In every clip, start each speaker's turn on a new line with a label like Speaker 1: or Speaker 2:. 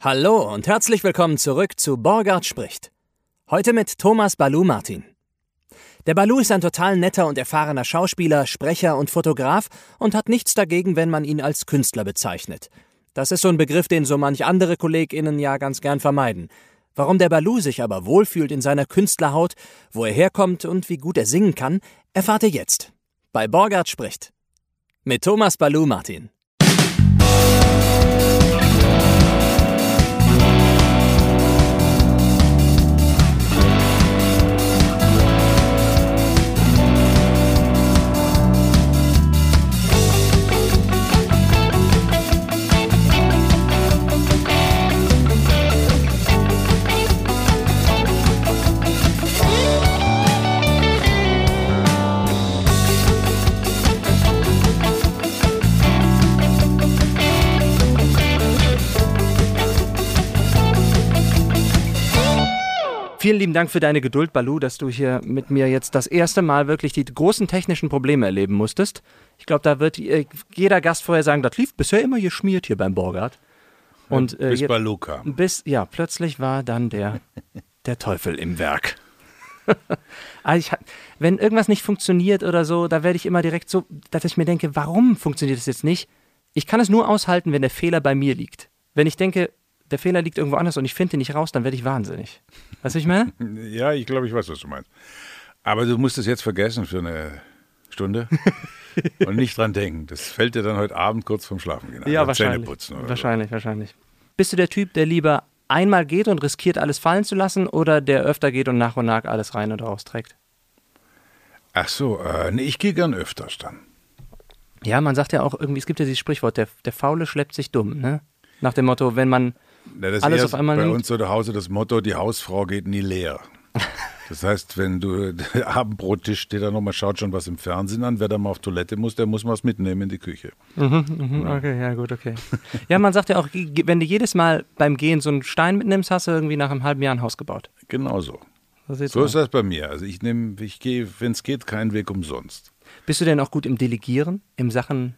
Speaker 1: Hallo und herzlich willkommen zurück zu Borgard spricht. Heute mit Thomas Balu Martin. Der Balu ist ein total netter und erfahrener Schauspieler, Sprecher und Fotograf und hat nichts dagegen, wenn man ihn als Künstler bezeichnet. Das ist so ein Begriff, den so manch andere KollegInnen ja ganz gern vermeiden. Warum der Balu sich aber wohlfühlt in seiner Künstlerhaut, wo er herkommt und wie gut er singen kann, erfahrt ihr jetzt. Bei Borgard spricht. Mit Thomas Balu Martin. Vielen lieben Dank für deine Geduld, Balu, dass du hier mit mir jetzt das erste Mal wirklich die großen technischen Probleme erleben musstest. Ich glaube, da wird äh, jeder Gast vorher sagen, das lief bisher immer geschmiert hier beim Borgard.
Speaker 2: Und, äh, bis Balu kam.
Speaker 1: Bis, ja, plötzlich war dann der, der Teufel im Werk. also ich, wenn irgendwas nicht funktioniert oder so, da werde ich immer direkt so, dass ich mir denke, warum funktioniert das jetzt nicht? Ich kann es nur aushalten, wenn der Fehler bei mir liegt. Wenn ich denke, der Fehler liegt irgendwo anders und ich finde ihn nicht raus, dann werde ich wahnsinnig. Weißt du, was ich meine?
Speaker 2: Ja, ich glaube, ich weiß, was du meinst. Aber du musst es jetzt vergessen für eine Stunde und nicht dran denken. Das fällt dir dann heute Abend kurz vorm Schlafen gehen.
Speaker 1: Ja, wahrscheinlich. putzen oder wahrscheinlich, so. wahrscheinlich. Bist du der Typ, der lieber einmal geht und riskiert, alles fallen zu lassen oder der öfter geht und nach und nach alles rein und rausträgt?
Speaker 2: Ach so, äh, nee, ich gehe gern öfters dann.
Speaker 1: Ja, man sagt ja auch irgendwie, es gibt ja dieses Sprichwort, der, der Faule schleppt sich dumm, ne? Nach dem Motto, wenn man
Speaker 2: na, das Alles ist auf einmal bei nimmt. uns zu Hause das Motto, die Hausfrau geht nie leer. Das heißt, wenn du Abendbrottisch steht da nochmal, schaut schon was im Fernsehen an, wer da mal auf Toilette muss, der muss was mitnehmen in die Küche.
Speaker 1: Mhm, mhm, ja. Okay, ja gut, okay. Ja, man sagt ja auch, wenn du jedes Mal beim Gehen so einen Stein mitnimmst, hast du irgendwie nach einem halben Jahr ein Haus gebaut.
Speaker 2: Genau so. So ist das bei mir. Also ich nehme, ich gehe, wenn es geht, keinen Weg umsonst.
Speaker 1: Bist du denn auch gut im Delegieren, im Sachen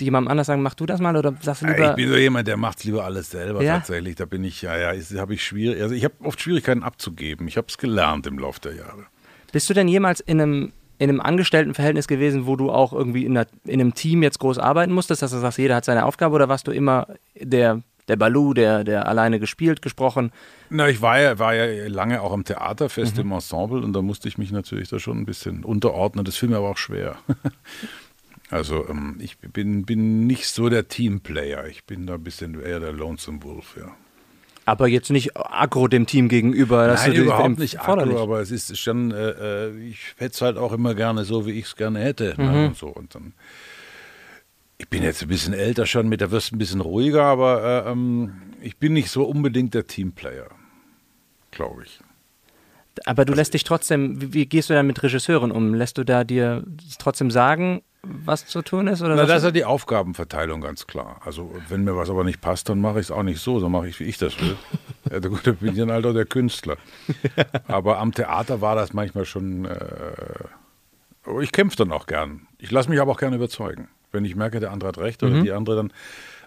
Speaker 1: jemandem anders sagen, mach du das mal oder sagst du lieber?
Speaker 2: Ich bin so jemand, der macht es lieber alles selber ja? tatsächlich. Da bin ich, ja, ja, habe ich schwierig. Also ich habe oft Schwierigkeiten abzugeben. Ich habe es gelernt im Laufe der Jahre.
Speaker 1: Bist du denn jemals in einem in einem Angestelltenverhältnis gewesen, wo du auch irgendwie in, einer, in einem Team jetzt groß arbeiten musstest, dass du sagst, jeder hat seine Aufgabe oder warst du immer der, der Balu, der, der alleine gespielt, gesprochen?
Speaker 2: Na, ich war ja, war ja lange auch am Theaterfest mhm. im Ensemble und da musste ich mich natürlich da schon ein bisschen unterordnen. Das fiel mir aber auch schwer. Also ähm, ich bin, bin nicht so der Teamplayer. Ich bin da ein bisschen eher der Lonesome Wolf, ja.
Speaker 1: Aber jetzt nicht aggro dem Team gegenüber.
Speaker 2: Das Nein, überhaupt nicht aggro, aber es ist schon, äh, äh ich hätte es halt auch immer gerne so, wie ich es gerne hätte. Ne, mhm. Ne, und so. Und dann, ich bin jetzt ein bisschen älter schon, mit der wirst ein bisschen ruhiger, aber äh, ähm, ich bin nicht so unbedingt der Teamplayer, glaube ich.
Speaker 1: Aber du also lässt dich trotzdem, wie, wie, gehst du dann mit Regisseuren um? Lässt du da dir trotzdem sagen, was zu tun ist? Oder
Speaker 2: Na, das ist ja die Aufgabenverteilung ganz klar. Also wenn mir was aber nicht passt, dann mache ich es auch nicht so, dann mache ich, wie ich das will. ja, gut, dann bin ich dann halt auch der Künstler. aber am Theater war das manchmal schon, äh, ich kämpfe dann auch gern. Ich lasse mich aber auch gerne überzeugen. Wenn ich merke, der andere hat recht oder mhm. die andere, dann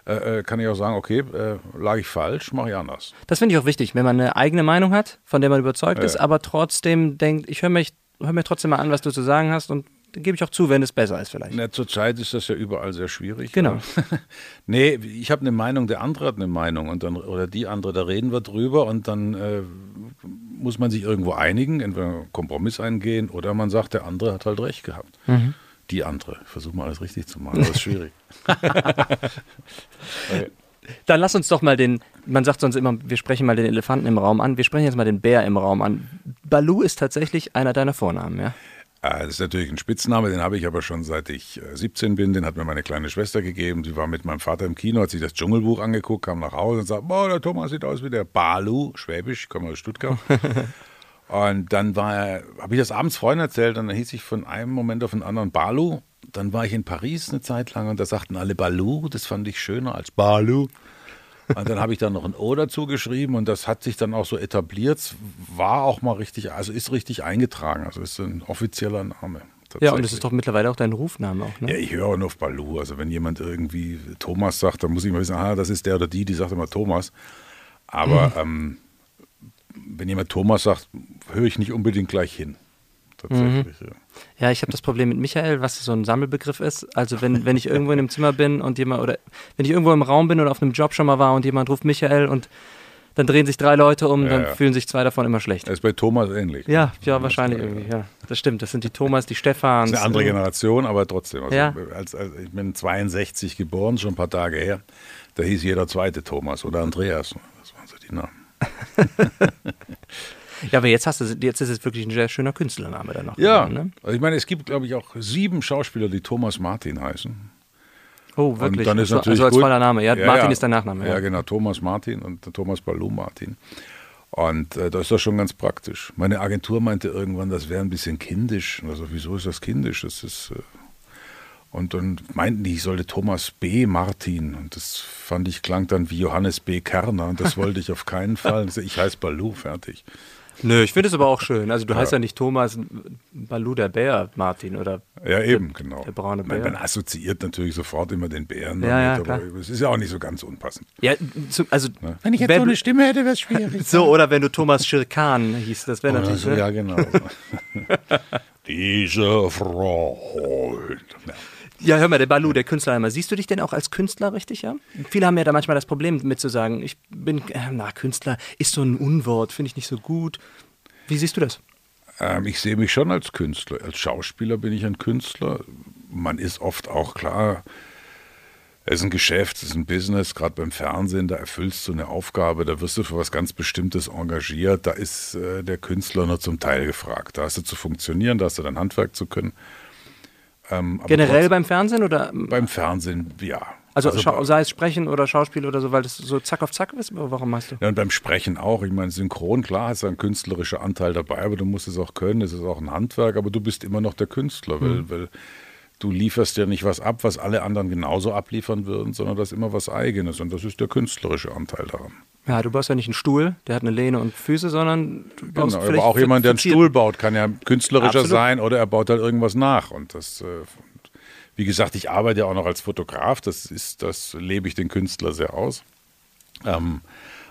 Speaker 2: äh, äh, kann ich auch sagen, okay, äh, lag ich falsch, mache ich anders.
Speaker 1: Das finde ich auch wichtig, wenn man eine eigene Meinung hat, von der man überzeugt ja. ist, aber trotzdem denkt, ich höre mich hör mir trotzdem mal an, was du zu sagen hast und gebe ich auch zu, wenn es besser ist vielleicht.
Speaker 2: Na, zurzeit ist das ja überall sehr schwierig.
Speaker 1: Genau.
Speaker 2: nee, ich habe eine Meinung, der andere hat eine Meinung und dann, oder die andere, da reden wir drüber und dann äh, muss man sich irgendwo einigen, entweder einen Kompromiss eingehen oder man sagt, der andere hat halt recht gehabt. Mhm. Die andere. Versuch mal alles richtig zu machen, das ist schwierig.
Speaker 1: okay. Dann lass uns doch mal den, man sagt sonst immer, wir sprechen mal den Elefanten im Raum an, wir sprechen jetzt mal den Bär im Raum an. Balu ist tatsächlich einer deiner Vornamen, ja?
Speaker 2: Ah, das ist natürlich ein Spitzname, den habe ich aber schon seit ich 17 äh, bin. Den hat mir meine kleine Schwester gegeben. Sie war mit meinem Vater im Kino, hat sich das Dschungelbuch angeguckt, kam nach Hause und sagt: Boah, der Thomas sieht aus wie der Balu, Schwäbisch, ich komme aus Stuttgart. und dann war, habe ich das abends Freunden erzählt und dann hieß ich von einem Moment auf den anderen Balu. Dann war ich in Paris eine Zeit lang und da sagten alle Balu, das fand ich schöner als Balu. Und dann habe ich da noch ein O dazu geschrieben und das hat sich dann auch so etabliert. War auch mal richtig, also ist richtig eingetragen. Also ist ein offizieller Name.
Speaker 1: Ja, und das ist doch mittlerweile auch dein Rufname auch, ne?
Speaker 2: Ja, ich höre auch nur auf Balu. Also wenn jemand irgendwie Thomas sagt, dann muss ich mal wissen, ah, das ist der oder die, die sagt immer Thomas. Aber ähm, wenn jemand Thomas sagt, höre ich nicht unbedingt gleich hin. Tatsächlich, ja.
Speaker 1: Ja, ich habe das Problem mit Michael, was so ein Sammelbegriff ist. Also wenn, wenn ich irgendwo in einem Zimmer bin und jemand, oder wenn ich irgendwo im Raum bin oder auf einem Job schon mal war und jemand ruft Michael und dann drehen sich drei Leute um,
Speaker 2: Ja,
Speaker 1: dann
Speaker 2: ja.
Speaker 1: fühlen sich zwei davon immer schlecht.
Speaker 2: Das ist bei Thomas ähnlich.
Speaker 1: Ja, ja, wahrscheinlich
Speaker 2: äh,
Speaker 1: irgendwie, ja. Das stimmt. Das sind die Thomas, die Stefans.
Speaker 2: Das ist eine andere Generation, aber trotzdem. Also
Speaker 1: Ja.
Speaker 2: als, als, ich bin 62 geboren, schon ein paar Tage her. Da hieß jeder zweite Thomas oder Andreas. Das waren so die Namen.
Speaker 1: Ja, aber jetzt hast du, jetzt ist es wirklich ein sehr schöner Künstlername dann noch.
Speaker 2: Ja,
Speaker 1: geworden, Ne?
Speaker 2: also ich meine, es gibt, glaube ich, auch sieben Schauspieler, die Thomas Martin heißen.
Speaker 1: Oh, wirklich.
Speaker 2: Und dann ist
Speaker 1: also,
Speaker 2: natürlich
Speaker 1: also als
Speaker 2: gut.
Speaker 1: voller Name. Ja, Martin ist dein Nachname.
Speaker 2: Ja.
Speaker 1: Ja.
Speaker 2: genau, Thomas Martin und Thomas Balou Martin. Und äh, das ist doch schon ganz praktisch. Meine Agentur meinte irgendwann, das wäre ein bisschen kindisch. Und Also, wieso ist das kindisch? Das ist. Äh und dann meinten die, ich sollte Thomas B. Martin. Und das fand ich, klang dann wie Johannes B. Kerner. Und das wollte ich auf keinen Fall. Ich heiße Balou, fertig.
Speaker 1: Nö, ich finde es aber auch schön. Also du heißt ja nicht Thomas Balou der Bär, Martin, oder?
Speaker 2: Ja, eben, genau.
Speaker 1: der braune
Speaker 2: man,
Speaker 1: Bär.
Speaker 2: man assoziiert natürlich sofort immer den Bären
Speaker 1: Ja, ja,
Speaker 2: damit, aber
Speaker 1: klar.
Speaker 2: es ist ja auch nicht so ganz unpassend.
Speaker 1: Ja, zu, also
Speaker 2: Wenn ich jetzt
Speaker 1: wär-
Speaker 2: so eine Stimme hätte, wäre es schwierig.
Speaker 1: so oder wenn du Thomas Schirkan hieß, das wäre natürlich.
Speaker 2: so, ja, genau. Diese Freund. Ja.
Speaker 1: Hör mal, der Balu, der Künstlername. Siehst du dich denn auch als Künstler richtig, ja? Viele haben ja da manchmal das Problem mit zu sagen, ich bin, äh, na, Künstler ist so ein Unwort, finde ich nicht so gut. Wie siehst du das?
Speaker 2: Ähm, ich sehe mich schon als Künstler. Als Schauspieler bin ich ein Künstler. Man ist oft auch klar, es ist ein Geschäft, es ist ein Business, gerade beim Fernsehen, da erfüllst du eine Aufgabe, da wirst du für was ganz Bestimmtes engagiert, da ist äh, der Künstler nur zum Teil gefragt. Da hast du zu funktionieren, da hast du dein Handwerk zu können. Ähm,
Speaker 1: Generell
Speaker 2: trotz-
Speaker 1: beim Fernsehen oder?
Speaker 2: beim Fernsehen, ja.
Speaker 1: Also, schau, sei es Sprechen oder Schauspiel oder so, weil das so zack auf zack ist? Warum machst du?
Speaker 2: Ja, und beim Sprechen auch. Ich meine, synchron, klar, hast du einen künstlerischen Anteil dabei, aber du musst es auch können. Es ist auch ein Handwerk, aber du bist immer noch der Künstler, weil,
Speaker 1: Mhm.
Speaker 2: weil du lieferst ja nicht was ab, was alle anderen genauso abliefern würden, sondern das ist immer was Eigenes. Und das ist der künstlerische Anteil daran.
Speaker 1: Ja, du baust ja nicht einen Stuhl, der hat eine Lehne und Füße, sondern du baust
Speaker 2: Genau,
Speaker 1: vielleicht
Speaker 2: aber auch jemand, der einen Stuhl baut, kann ja künstlerischer
Speaker 1: Absolut.
Speaker 2: sein oder er baut halt irgendwas nach. Und das, äh, wie gesagt, ich arbeite ja auch noch als Fotograf. Das ist, das lebe ich den Künstler sehr aus. Ähm,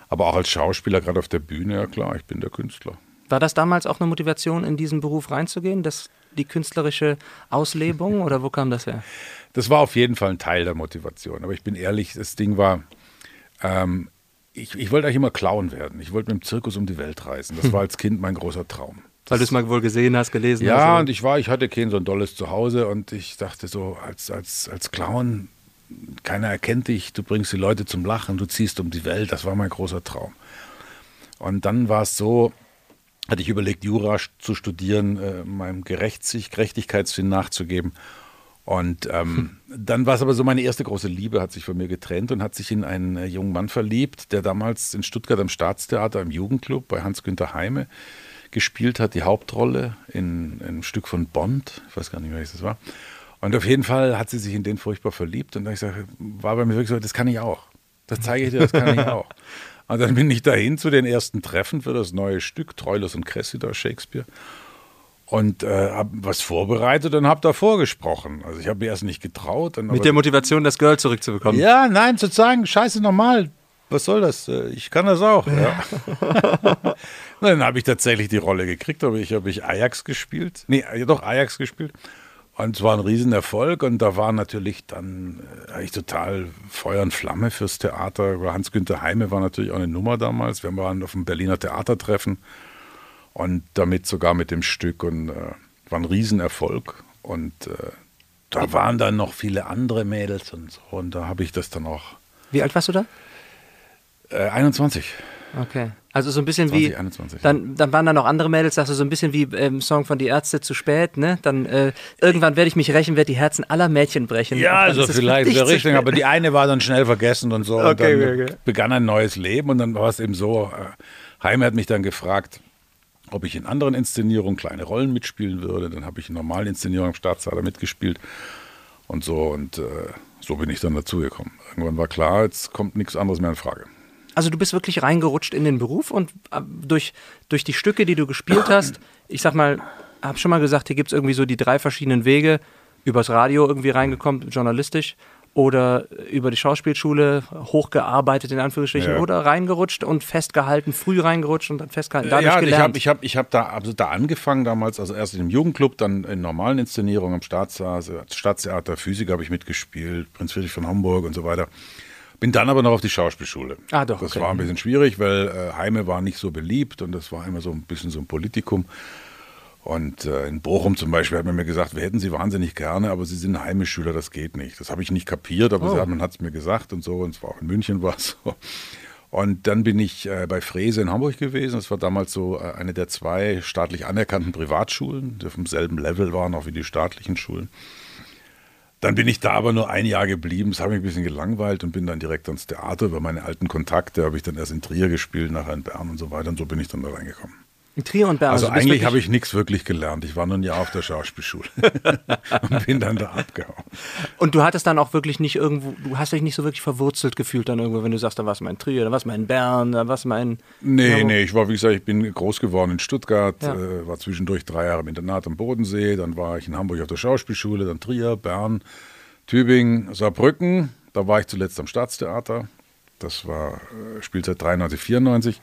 Speaker 2: aber auch als Schauspieler, gerade auf der Bühne, ja klar, ich bin der Künstler.
Speaker 1: War das damals auch eine Motivation, in diesen Beruf reinzugehen, das, die künstlerische Auslebung oder wo kam das her?
Speaker 2: Das war auf jeden Fall ein Teil der Motivation. Aber ich bin ehrlich, das Ding war, ähm, ich, ich wollte eigentlich immer Clown werden. Ich wollte mit dem Zirkus um die Welt reisen. Das war als Kind mein großer Traum.
Speaker 1: Weil du es mal wohl gesehen hast, gelesen hast?
Speaker 2: Ja, und ich war, ich hatte kein so ein dolles Zuhause und ich dachte so, als, als, als Clown, keiner erkennt dich, du bringst die Leute zum Lachen, du ziehst um die Welt. Das war mein großer Traum. Und dann war es so, hatte ich überlegt, Jura zu studieren, äh, meinem Gerechts Gerechtigkeitssinn nachzugeben. Und ähm, dann war es aber so, meine erste große Liebe hat sich von mir getrennt und hat sich in einen äh, jungen Mann verliebt, der damals in Stuttgart am Staatstheater im Jugendclub bei Hans-Günther Heime gespielt hat, die Hauptrolle in, in einem Stück von Bond. Ich weiß gar nicht, welches das war. Und auf jeden Fall hat sie sich in den furchtbar verliebt. Und da ich sage, war bei mir wirklich so, das kann ich auch. Das zeige ich dir, das kann ich auch. Und dann bin ich dahin zu den ersten Treffen für das neue Stück, Troilus und Cressida, Shakespeare. Und äh, habe was vorbereitet und habe da vorgesprochen. Also ich habe mir erst nicht getraut.
Speaker 1: Mit der Motivation, das Girl zurückzubekommen.
Speaker 2: ja, nein, zu sagen, scheiße normal. Was soll das? Äh, Ich kann das auch. Ja. dann habe ich tatsächlich die Rolle gekriegt, aber ich habe ich Ajax gespielt. Nee, ja, doch Ajax gespielt. Und es war ein Riesenerfolg und da war natürlich dann äh, eigentlich total Feuer und Flamme fürs Theater. Hans-Günther Heime war natürlich auch eine Nummer damals. Wir waren auf dem Berliner Theatertreffen und damit sogar mit dem Stück und äh, war ein Riesenerfolg. Und äh, da waren dann noch viele andere Mädels und so. Und da habe ich das dann auch.
Speaker 1: Wie alt warst du da?
Speaker 2: Äh, 21.
Speaker 1: Okay. Also so ein bisschen wie.
Speaker 2: 2021,
Speaker 1: Dann, dann waren da noch andere Mädels, sagst du, so ein bisschen wie im Song von Die Ärzte zu spät, ne? Dann äh, irgendwann werde ich mich rächen, werde die Herzen aller Mädchen brechen.
Speaker 2: Ja,
Speaker 1: Und
Speaker 2: also vielleicht Richtung,
Speaker 1: spät.
Speaker 2: aber die eine war dann schnell vergessen und so. und
Speaker 1: Okay,
Speaker 2: dann
Speaker 1: okay, okay.
Speaker 2: begann ein neues Leben und dann war es eben so, äh, Heime hat mich dann gefragt, ob ich in anderen Inszenierungen kleine Rollen mitspielen würde. Dann habe ich in normalen Inszenierungen am Staatstheater mitgespielt und so und äh, so bin ich dann dazugekommen. Irgendwann war klar, jetzt kommt nichts anderes mehr in Frage.
Speaker 1: Also du bist wirklich reingerutscht in den Beruf und äh, durch, durch die Stücke, die du gespielt hast, ich sag mal, hab schon mal gesagt, hier gibt es irgendwie so die drei verschiedenen Wege, übers Radio irgendwie reingekommen, journalistisch,
Speaker 3: oder über die Schauspielschule hochgearbeitet in Anführungsstrichen
Speaker 2: Ja.
Speaker 3: oder reingerutscht und festgehalten, früh reingerutscht und dann festgehalten, dadurch
Speaker 2: ja, ich
Speaker 3: gelernt.
Speaker 2: habe ich hab, ich hab da, also da angefangen damals, also erst im Jugendclub, dann in normalen Inszenierungen am Staatstheater, Staatstheater Physik habe ich mitgespielt, Prinz Friedrich von Hamburg und so weiter. Bin dann aber noch auf die Schauspielschule.
Speaker 3: Ah, doch,
Speaker 2: Das
Speaker 3: okay.
Speaker 2: war ein bisschen schwierig, weil äh, Heime war nicht so beliebt und das war immer so ein bisschen so ein Politikum. Und äh, in Bochum zum Beispiel hat man mir gesagt, wir hätten sie wahnsinnig gerne, aber sie sind Heimischüler, das geht nicht. Das habe ich nicht kapiert, aber
Speaker 3: Oh.
Speaker 2: hat, man hat es mir gesagt und so. Und es war auch in München war es so. Und dann bin ich äh, bei Frese in Hamburg gewesen. Das war damals so äh, eine der zwei staatlich anerkannten Privatschulen, die auf demselben Level waren, auch wie die staatlichen Schulen. Dann bin ich da aber nur ein Jahr geblieben. Das hat mich ein bisschen gelangweilt und bin dann direkt ans Theater. Über meine alten Kontakte habe ich dann erst in Trier gespielt, nachher in Bern und so weiter. Und so bin ich dann da reingekommen.
Speaker 3: In Trier und Bern.
Speaker 2: Also
Speaker 3: bist
Speaker 2: eigentlich habe ich nichts wirklich gelernt. Ich war nur ein Jahr auf der Schauspielschule und bin dann da abgehauen.
Speaker 3: Und du hattest dann auch wirklich nicht irgendwo, du hast dich nicht so wirklich verwurzelt gefühlt dann irgendwo, wenn du sagst, da warst du mal in Trier, da warst du mal in Bern, da warst du mal in.
Speaker 2: Nee, nee, ich war, wie gesagt, ich bin groß geworden in Stuttgart,
Speaker 3: Ja.
Speaker 2: äh, war zwischendurch drei Jahre im Internat am Bodensee, dann war ich in Hamburg auf der Schauspielschule, dann Trier, Bern, Tübingen, Saarbrücken, da war ich zuletzt am Staatstheater, das war äh, Spielzeit 93, 94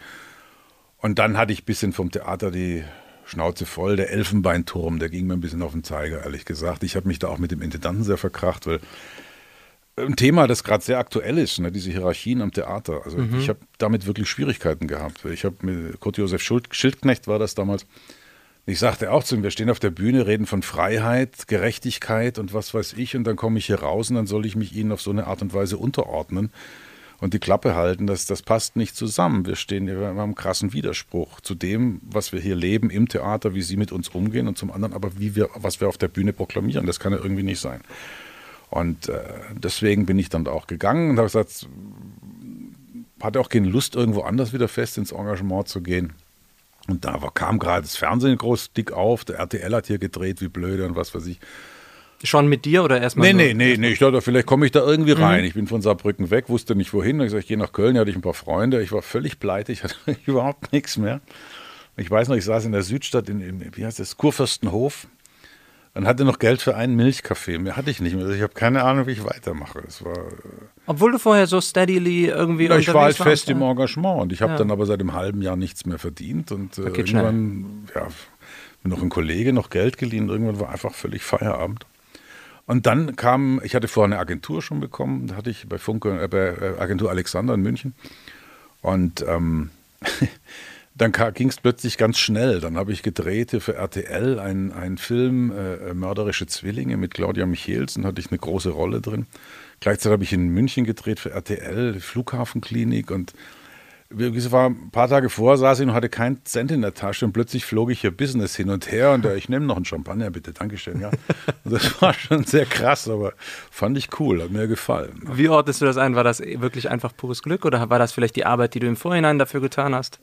Speaker 2: und dann hatte ich ein bisschen vom Theater die Schnauze voll, der Elfenbeinturm, der ging mir ein bisschen auf den Zeiger, ehrlich gesagt. Ich habe mich da auch mit dem Intendanten sehr verkracht, weil ein Thema, das gerade sehr aktuell ist, ne, diese Hierarchien am Theater. Also ich habe damit wirklich Schwierigkeiten gehabt. Ich habe mit Kurt Josef Schuld, Schildknecht war das damals. Ich sagte auch zu ihm, wir stehen auf der Bühne, reden von Freiheit, Gerechtigkeit und was weiß ich, und dann komme ich hier raus und dann soll ich mich ihnen auf so eine Art und Weise unterordnen und die Klappe halten. Das, das passt nicht zusammen. Wir stehen, wir haben einen krassen Widerspruch zu dem, was wir hier leben im Theater, wie sie mit uns umgehen und zum anderen aber, wie wir, was wir auf der Bühne proklamieren. Das kann ja irgendwie nicht sein. Und äh, deswegen bin ich dann auch gegangen und habe gesagt, hatte auch keine Lust, irgendwo anders wieder fest ins Engagement zu gehen. Und da kam gerade das Fernsehen groß dick auf. Der RTL hat hier gedreht, wie blöde und was weiß ich.
Speaker 3: Schon mit dir oder erstmal?
Speaker 2: Nee, nee, nee, nee. Ich dachte, vielleicht komme ich da irgendwie rein. Ich bin von Saarbrücken weg, wusste nicht wohin. Ich gesagt, ich gehe nach Köln, da hatte ich ein paar Freunde. Ich war völlig pleite, ich hatte überhaupt nichts mehr. Ich weiß noch, ich saß in der Südstadt, in, in wie heißt das, Kurfürstenhof und hatte noch Geld für einen Milchkaffee. Mehr hatte ich nicht mehr. Also ich habe keine Ahnung, wie ich weitermache. Es war,
Speaker 3: Obwohl du vorher so steadily irgendwie
Speaker 2: ja, ich war halt fest
Speaker 3: warst,
Speaker 2: im
Speaker 3: ja.
Speaker 2: Engagement und ich habe
Speaker 3: Ja.
Speaker 2: dann aber seit einem halben Jahr nichts mehr verdient und äh, irgendwann, ja, mir noch ein Kollege noch Geld geliehen. Irgendwann war einfach völlig Feierabend. Und dann kam, ich hatte vorher eine Agentur schon bekommen, da hatte ich bei Funke, äh, bei äh, Agentur Alexander in München. Und ähm, dann ging es plötzlich ganz schnell. Dann habe ich gedreht für RTL einen, einen Film, äh, Mörderische Zwillinge mit Claudia Michelsen, hatte ich eine große Rolle drin. Gleichzeitig habe ich in München gedreht für RTL, Flughafenklinik und es war ein paar Tage vor, saß ich und hatte keinen Cent in der Tasche und plötzlich flog ich hier Business hin und her und äh, ich nehme noch einen Champagner, bitte, Dankeschön. Ja. Und das war schon sehr krass, aber fand ich cool, hat mir gefallen.
Speaker 3: Wie ordnest du das ein? War das wirklich einfach pures Glück oder war das vielleicht die Arbeit, die du im Vorhinein dafür getan hast?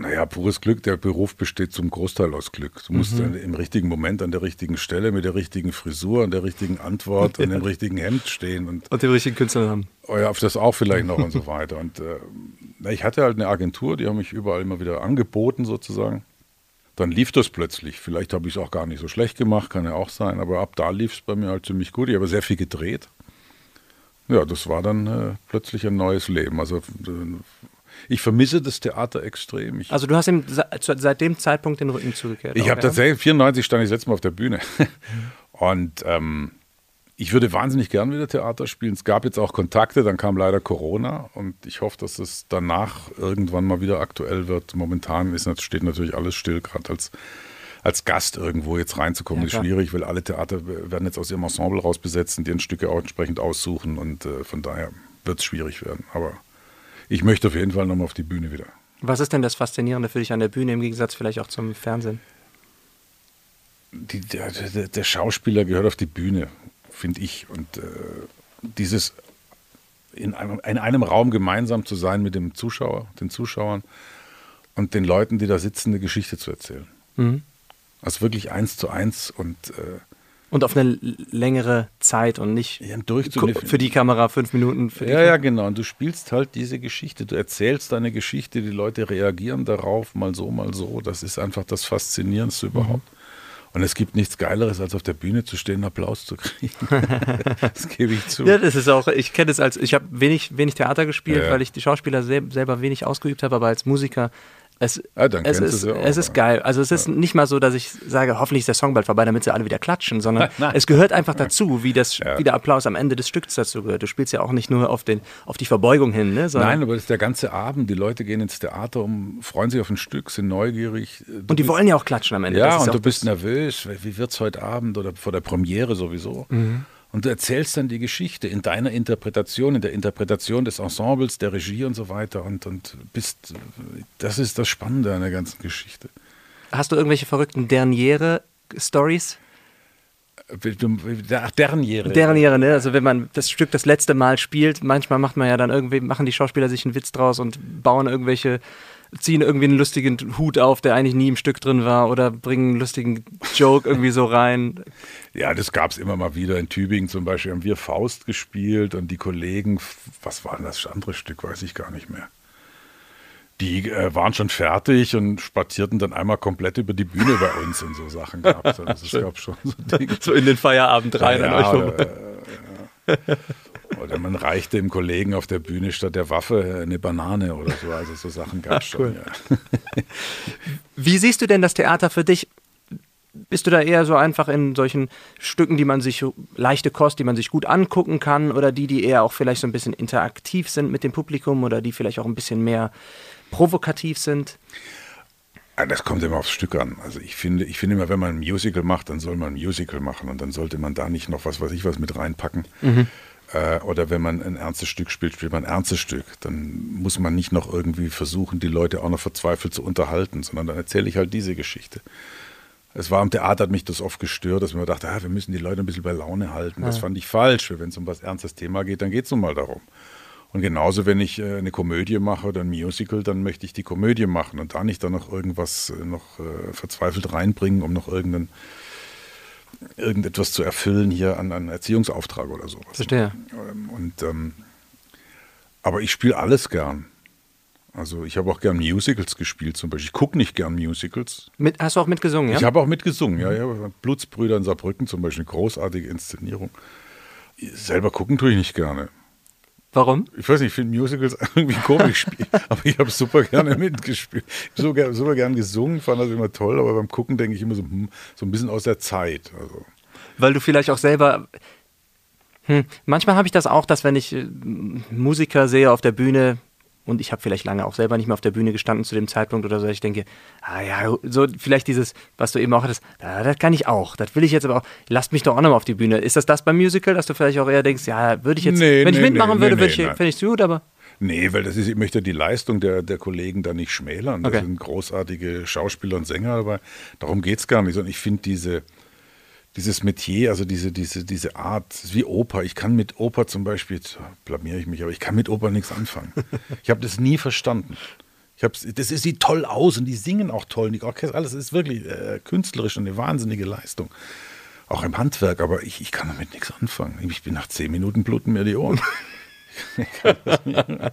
Speaker 2: Naja, pures Glück, der Beruf besteht zum Großteil aus Glück. Du musst dann im richtigen Moment an der richtigen Stelle, mit der richtigen Frisur, an der richtigen Antwort, an dem richtigen Hemd stehen und
Speaker 3: Und den richtigen Künstlernamen.
Speaker 2: oh ja, auf das auch vielleicht noch und so weiter. Und äh, ich hatte halt eine Agentur, die haben mich überall immer wieder angeboten sozusagen. Dann lief das plötzlich. Vielleicht habe ich es auch gar nicht so schlecht gemacht, kann ja auch sein. Aber ab da lief es bei mir halt ziemlich gut. Ich habe sehr viel gedreht. Ja, das war dann äh, plötzlich ein neues Leben. Also äh, ich vermisse das Theater extrem. Ich,
Speaker 3: Also du hast ihm seit dem Zeitpunkt den Rücken zugekehrt.
Speaker 2: ich habe
Speaker 3: ja?
Speaker 2: tatsächlich, 94 stand ich das letzte Mal auf der Bühne. Und ähm, ich würde wahnsinnig gern wieder Theater spielen. Es gab jetzt auch Kontakte, dann kam leider Corona und ich hoffe, dass es danach irgendwann mal wieder aktuell wird. Momentan ist, steht natürlich alles still, gerade als, als Gast irgendwo jetzt reinzukommen,
Speaker 3: Ja,
Speaker 2: ist schwierig, weil alle Theater werden jetzt aus ihrem Ensemble rausbesetzen, die Stücke auch entsprechend aussuchen und äh, von daher wird es schwierig werden. Aber ich möchte auf jeden Fall nochmal auf die Bühne wieder.
Speaker 3: Was ist denn das Faszinierende für dich an der Bühne im Gegensatz vielleicht auch zum Fernsehen?
Speaker 2: die, der, der Schauspieler gehört auf die Bühne, finde ich. Und äh, dieses in einem, in einem Raum gemeinsam zu sein mit dem Zuschauer, den Zuschauern und den Leuten, die da sitzen, eine Geschichte zu erzählen.
Speaker 3: Mhm.
Speaker 2: Also wirklich eins zu eins und äh,
Speaker 3: Und auf eine längere Zeit und nicht
Speaker 2: ja,
Speaker 3: für die Kamera fünf Minuten. Für die
Speaker 2: Ja, ja, genau. Und du spielst halt diese Geschichte. Du erzählst deine Geschichte, die Leute reagieren darauf, mal so, mal so. Das ist einfach das Faszinierendste überhaupt. Und es gibt nichts Geileres, als auf der Bühne zu stehen, Applaus zu kriegen. das gebe ich zu.
Speaker 1: Ja, das ist auch, ich kenne es als, ich habe wenig, wenig Theater gespielt,
Speaker 2: Ja.
Speaker 1: weil ich die Schauspieler sel selber wenig ausgeübt habe, aber als Musiker, es,
Speaker 2: dann
Speaker 1: es, ist,
Speaker 2: du auch,
Speaker 1: es ist
Speaker 2: ja.
Speaker 1: geil. Also es ist nicht mal so, dass ich sage, hoffentlich ist der Song bald vorbei, damit sie alle wieder klatschen, sondern es gehört einfach dazu, wie, das,
Speaker 2: Ja.
Speaker 1: wie der Applaus am Ende des Stücks dazu gehört. Du spielst ja auch nicht nur auf, den, auf die Verbeugung hin, ne,
Speaker 2: Nein, aber das ist der ganze Abend. Die Leute gehen ins Theater, um, freuen sich auf ein Stück, sind neugierig.
Speaker 1: und die wollen ja auch klatschen am Ende.
Speaker 2: Ja, und du bist nervös. Wie wird es heute Abend oder vor der Premiere sowieso?
Speaker 1: Mhm.
Speaker 2: Und du erzählst dann die Geschichte in deiner Interpretation, in der Interpretation des Ensembles, der Regie und so weiter. Und, und bist, das ist das Spannende an der ganzen Geschichte.
Speaker 1: Hast du irgendwelche verrückten Derniere-Stories?
Speaker 2: Derniere.
Speaker 1: Derniere, ne? Also wenn man das Stück das letzte Mal spielt, manchmal macht man ja dann irgendwie, machen die Schauspieler sich einen Witz draus und bauen irgendwelche, ziehen irgendwie einen lustigen Hut auf, der eigentlich nie im Stück drin war, oder bringen einen lustigen Joke irgendwie so rein.
Speaker 2: Ja, das gab es immer mal wieder. In Tübingen zum Beispiel haben wir Faust gespielt und die Kollegen, was war denn das andere Stück, weiß ich gar nicht mehr. Die äh, waren schon fertig und spazierten dann einmal komplett über die Bühne bei uns und so Sachen gab es. Also es gab schon so Dinge.
Speaker 1: So in den Feierabend rein
Speaker 2: Ja, oder, ja. Oder man reichte dem Kollegen auf der Bühne statt der Waffe eine Banane oder so. Also so Sachen gab es schon.
Speaker 1: cool.
Speaker 2: Ja.
Speaker 1: Wie siehst du denn das Theater für dich? Bist du da eher so einfach in solchen Stücken, die man sich leichte Kost, die man sich gut angucken kann, oder die, die eher auch vielleicht so ein bisschen interaktiv sind mit dem Publikum oder die vielleicht auch ein bisschen mehr provokativ sind?
Speaker 2: Ja, Das kommt immer aufs Stück an. Also ich finde, ich finde immer, wenn man ein Musical macht, dann soll man ein Musical machen und dann sollte man da nicht noch was weiß ich was mit reinpacken. Äh, oder wenn man ein ernstes Stück spielt, spielt man ein ernstes Stück. Dann muss man nicht noch irgendwie versuchen, die Leute auch noch verzweifelt zu unterhalten, sondern dann erzähle ich halt diese Geschichte. Es war am Theater, hat mich das oft gestört, dass man dachte, ah, wir müssen die Leute ein bisschen bei Laune halten. Das fand ich falsch. Wenn es um was ernstes Thema geht, dann geht es nun mal darum. Und genauso, wenn ich äh, eine Komödie mache oder ein Musical, dann möchte ich die Komödie machen und da nicht dann noch irgendwas äh, noch äh, verzweifelt reinbringen, um noch irgendeinen, irgendetwas zu erfüllen hier an einen Erziehungsauftrag oder sowas.
Speaker 1: Verstehe.
Speaker 2: Ähm, Und, ähm, aber ich spiele alles gern. Also ich habe auch gern Musicals gespielt zum Beispiel. Ich gucke nicht gern Musicals.
Speaker 1: Mit, hast du auch mitgesungen, ja?
Speaker 2: Ich habe auch mitgesungen, ja, ja. Blutsbrüder in Saarbrücken zum Beispiel, eine großartige Inszenierung. Selber gucken tue ich nicht gerne.
Speaker 1: Warum?
Speaker 2: Ich weiß nicht, ich finde Musicals irgendwie komisch aber ich habe super gerne mitgespielt. Ich habe super, super gern gesungen, fand das immer toll, aber beim Gucken denke ich immer so, hm, so ein bisschen aus der Zeit. Also,
Speaker 1: Weil du vielleicht auch selber. Hm, manchmal habe ich das auch, dass wenn ich äh, Musiker sehe auf der Bühne und ich habe vielleicht lange auch selber nicht mehr auf der Bühne gestanden zu dem Zeitpunkt oder so, ich denke, ah ja, so vielleicht dieses, was du eben auch hattest, ah, das kann ich auch, das will ich jetzt aber auch, lasst mich doch auch nochmal auf die Bühne. Ist das das beim Musical, dass du vielleicht auch eher denkst, ja, würde ich jetzt,
Speaker 2: Nee,
Speaker 1: wenn ich
Speaker 2: nee,
Speaker 1: mitmachen
Speaker 2: nee,
Speaker 1: würde,
Speaker 2: nee,
Speaker 1: würde ich, ich es gut, aber
Speaker 2: nee, weil das ist, ich möchte die Leistung der, der Kollegen da nicht schmälern. Das
Speaker 1: Okay.
Speaker 2: sind großartige Schauspieler und Sänger, aber darum geht es gar nicht. Sondern ich finde diese, dieses Metier, also diese, diese, diese Art, wie Oper. Ich kann mit Oper zum Beispiel, jetzt blamiere ich mich, aber ich kann mit Oper nichts anfangen. Ich habe das nie verstanden. Ich hab's, das ist, sieht toll aus und die singen auch toll. Die Orchester, alles ist wirklich äh, künstlerisch und eine wahnsinnige Leistung. Auch im Handwerk, aber ich, ich kann damit nichts anfangen. Ich bin nach zehn Minuten bluten mir die Ohren.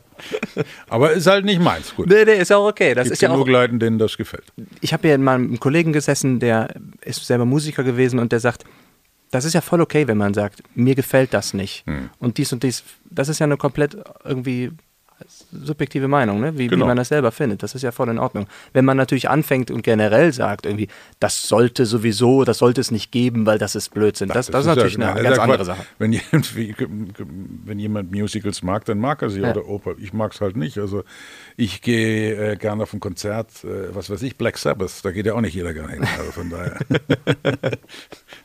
Speaker 2: aber ist halt nicht meins. Gut.
Speaker 1: nee, nee, ist ja auch okay. Das
Speaker 2: Gibt
Speaker 1: ist ja auch,
Speaker 2: genug Leuten, denen das gefällt.
Speaker 1: ich habe hier mal mit einem Kollegen gesessen, der ist selber Musiker gewesen und der sagt, das ist ja voll okay, wenn man sagt, mir gefällt das nicht.
Speaker 2: Hm.
Speaker 1: Und dies und dies, das ist ja eine komplett irgendwie subjektive Meinung, ne? wie,
Speaker 2: Genau.
Speaker 1: wie man das selber findet. Das ist ja voll in Ordnung. Wenn man natürlich anfängt und generell sagt, irgendwie, das sollte sowieso, das sollte es nicht geben, weil das ist Blödsinn. Das, das, ist natürlich
Speaker 2: ja-
Speaker 1: eine
Speaker 2: das
Speaker 1: ganz andere. Sache.
Speaker 2: Wenn jemand, wenn jemand Musicals mag, dann mag er sie
Speaker 1: Ja.
Speaker 2: oder Oper. Ich mag es halt nicht. Also ich gehe äh, gerne auf ein Konzert, äh, was weiß ich, Black Sabbath. Da geht ja auch nicht jeder gerne hin. Also von daher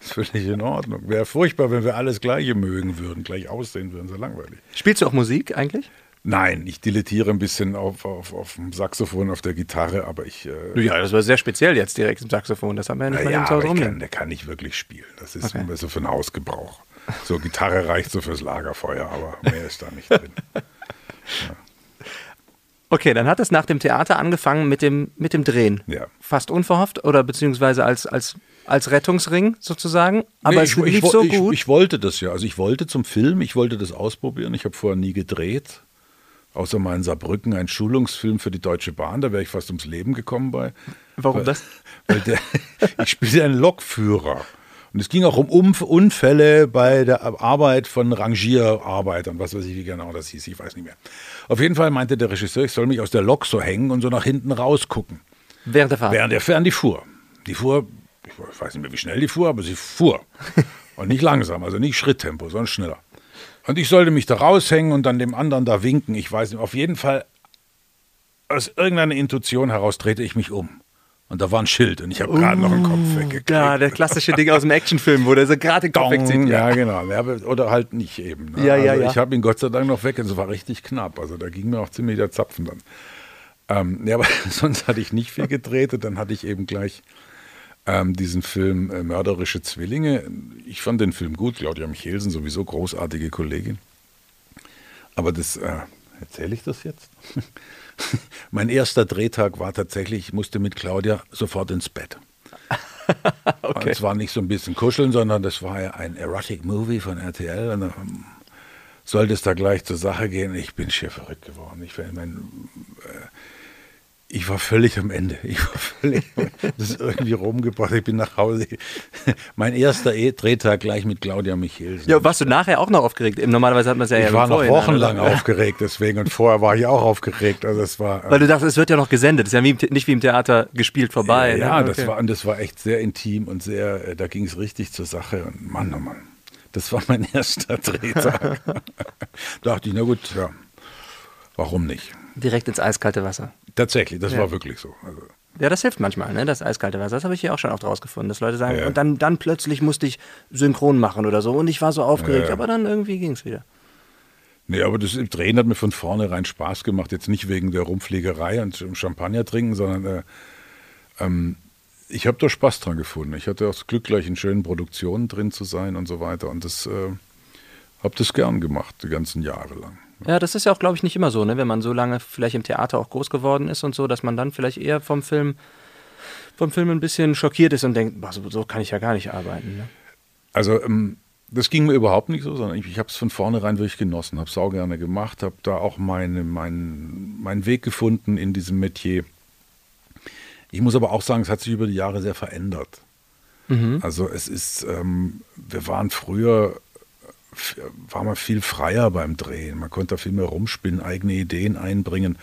Speaker 2: ist völlig in Ordnung. Wäre furchtbar, wenn wir alles Gleiche mögen würden, gleich aussehen würden. So langweilig.
Speaker 1: Spielst du auch Musik eigentlich?
Speaker 2: Nein, ich dilettiere ein bisschen auf, auf, auf dem Saxophon, auf der Gitarre, aber ich. Äh,
Speaker 1: Ja, das war sehr speziell jetzt direkt im Saxophon. Das haben wir ja nicht mal
Speaker 2: ja, ich
Speaker 1: rumliegen.
Speaker 2: der kann nicht wirklich spielen. Das ist
Speaker 1: Okay.
Speaker 2: so für den Hausgebrauch. So Gitarre reicht so fürs Lagerfeuer, aber mehr ist da nicht drin.
Speaker 1: Okay, dann hat es nach dem Theater angefangen mit dem, mit dem Drehen.
Speaker 2: Ja.
Speaker 1: Fast unverhofft oder beziehungsweise als, als, als Rettungsring sozusagen. Aber
Speaker 2: Nee,
Speaker 1: es lief
Speaker 2: wo-
Speaker 1: so
Speaker 2: ich,
Speaker 1: gut.
Speaker 2: Ich wollte das ja. Also ich wollte zum Film, ich wollte das ausprobieren. Ich habe vorher nie gedreht. Außer mal in Saarbrücken, ein Schulungsfilm für die Deutsche Bahn. Da wäre ich fast ums Leben gekommen bei.
Speaker 1: Warum
Speaker 2: weil,
Speaker 1: das?
Speaker 2: Weil der, ich spielte einen Lokführer. Und es ging auch um Unfälle bei der Arbeit von Rangierarbeitern, was weiß ich, wie genau das hieß, ich weiß nicht mehr. Auf jeden Fall meinte der Regisseur, ich soll mich aus der Lok so hängen und so nach hinten rausgucken.
Speaker 1: Während der Fahrt?
Speaker 2: Während der Fern die fuhr. Die fuhr, ich weiß nicht mehr, wie schnell die fuhr, aber sie fuhr. und nicht langsam, also nicht Schritttempo, sondern schneller. Und ich sollte mich da raushängen und dann dem anderen da winken. Ich weiß nicht, auf jeden Fall aus irgendeiner Intuition heraus drehte ich mich um. Und da war ein Schild und ich habe gerade uh, noch einen Kopf weggekriegt.
Speaker 1: Ja, der klassische Ding aus dem Actionfilm, wo der so gerade den Kopf wegzieht.
Speaker 2: Ja, ja genau. Oder halt nicht eben.
Speaker 1: Ne? Ja,
Speaker 2: also
Speaker 1: ja, ja.
Speaker 2: Ich habe ihn Gott sei Dank noch weg und es war richtig knapp. Also da ging mir auch ziemlich der Zapfen dann. Ähm, ja, aber sonst hatte ich nicht viel gedreht und dann hatte ich eben gleich ähm, diesen Film äh, Mörderische Zwillinge. Ich fand den Film gut. Claudia Michelsen, sowieso großartige Kollegin. Aber das, äh, erzähle ich das jetzt? mein erster Drehtag war tatsächlich, ich musste mit Claudia sofort ins Bett. okay. es war nicht so ein bisschen kuscheln, sondern das war ja ein Erotic Movie von RTL. Und dann sollte es da gleich zur Sache gehen. Ich bin schier verrückt geworden. Ich mein, äh, ich war völlig am Ende. Ich war völlig, das ist irgendwie rumgebracht. Ich bin nach Hause. Mein erster e Drehtag gleich mit Claudia Michelsen.
Speaker 1: Ja, warst du nachher auch noch aufgeregt? Normalerweise hat man es ja
Speaker 2: Ich
Speaker 1: ja
Speaker 2: war noch wochenlang oder? aufgeregt, deswegen. Und vorher war ich auch aufgeregt. Also es war,
Speaker 1: Weil du dachtest, es wird ja noch gesendet. Das ist ja wie nicht wie im Theater gespielt vorbei.
Speaker 2: Ja, ne? okay. das, war, und das war echt sehr intim und sehr, äh, da ging es richtig zur Sache. Und Mann, oh Mann. Das war mein erster Drehtag. da dachte ich, na gut, ja, warum nicht?
Speaker 1: Direkt ins eiskalte Wasser.
Speaker 2: Tatsächlich, das ja. war wirklich so. Also.
Speaker 1: Ja, das hilft manchmal, ne? das eiskalte Wasser. Das habe ich hier auch schon oft rausgefunden, dass Leute sagen, ja. und dann, dann plötzlich musste ich synchron machen oder so und ich war so aufgeregt, ja. aber dann irgendwie ging es wieder.
Speaker 2: Nee, aber das Drehen hat mir von vornherein Spaß gemacht. Jetzt nicht wegen der Rumfliegerei und Champagner trinken, sondern äh, ähm, ich habe da Spaß dran gefunden. Ich hatte auch das Glück, gleich in schönen Produktionen drin zu sein und so weiter. Und das äh, habe das gern gemacht, die ganzen Jahre lang.
Speaker 1: Ja, das ist ja auch, glaube ich, nicht immer so, ne? wenn man so lange vielleicht im Theater auch groß geworden ist und so, dass man dann vielleicht eher vom Film, vom Film ein bisschen schockiert ist und denkt, boah, so, so, kann ich ja gar nicht arbeiten. Ne?
Speaker 2: Also ähm, das ging mir überhaupt nicht so, sondern ich, ich habe es von vornherein wirklich genossen, habe es auch gerne gemacht, habe da auch meine, mein, meinen Weg gefunden in diesem Metier. Ich muss aber auch sagen, es hat sich über die Jahre sehr verändert. Mhm. Also es ist, ähm, wir waren früher war man viel freier beim Drehen. Man konnte da viel mehr rumspinnen, eigene Ideen einbringen.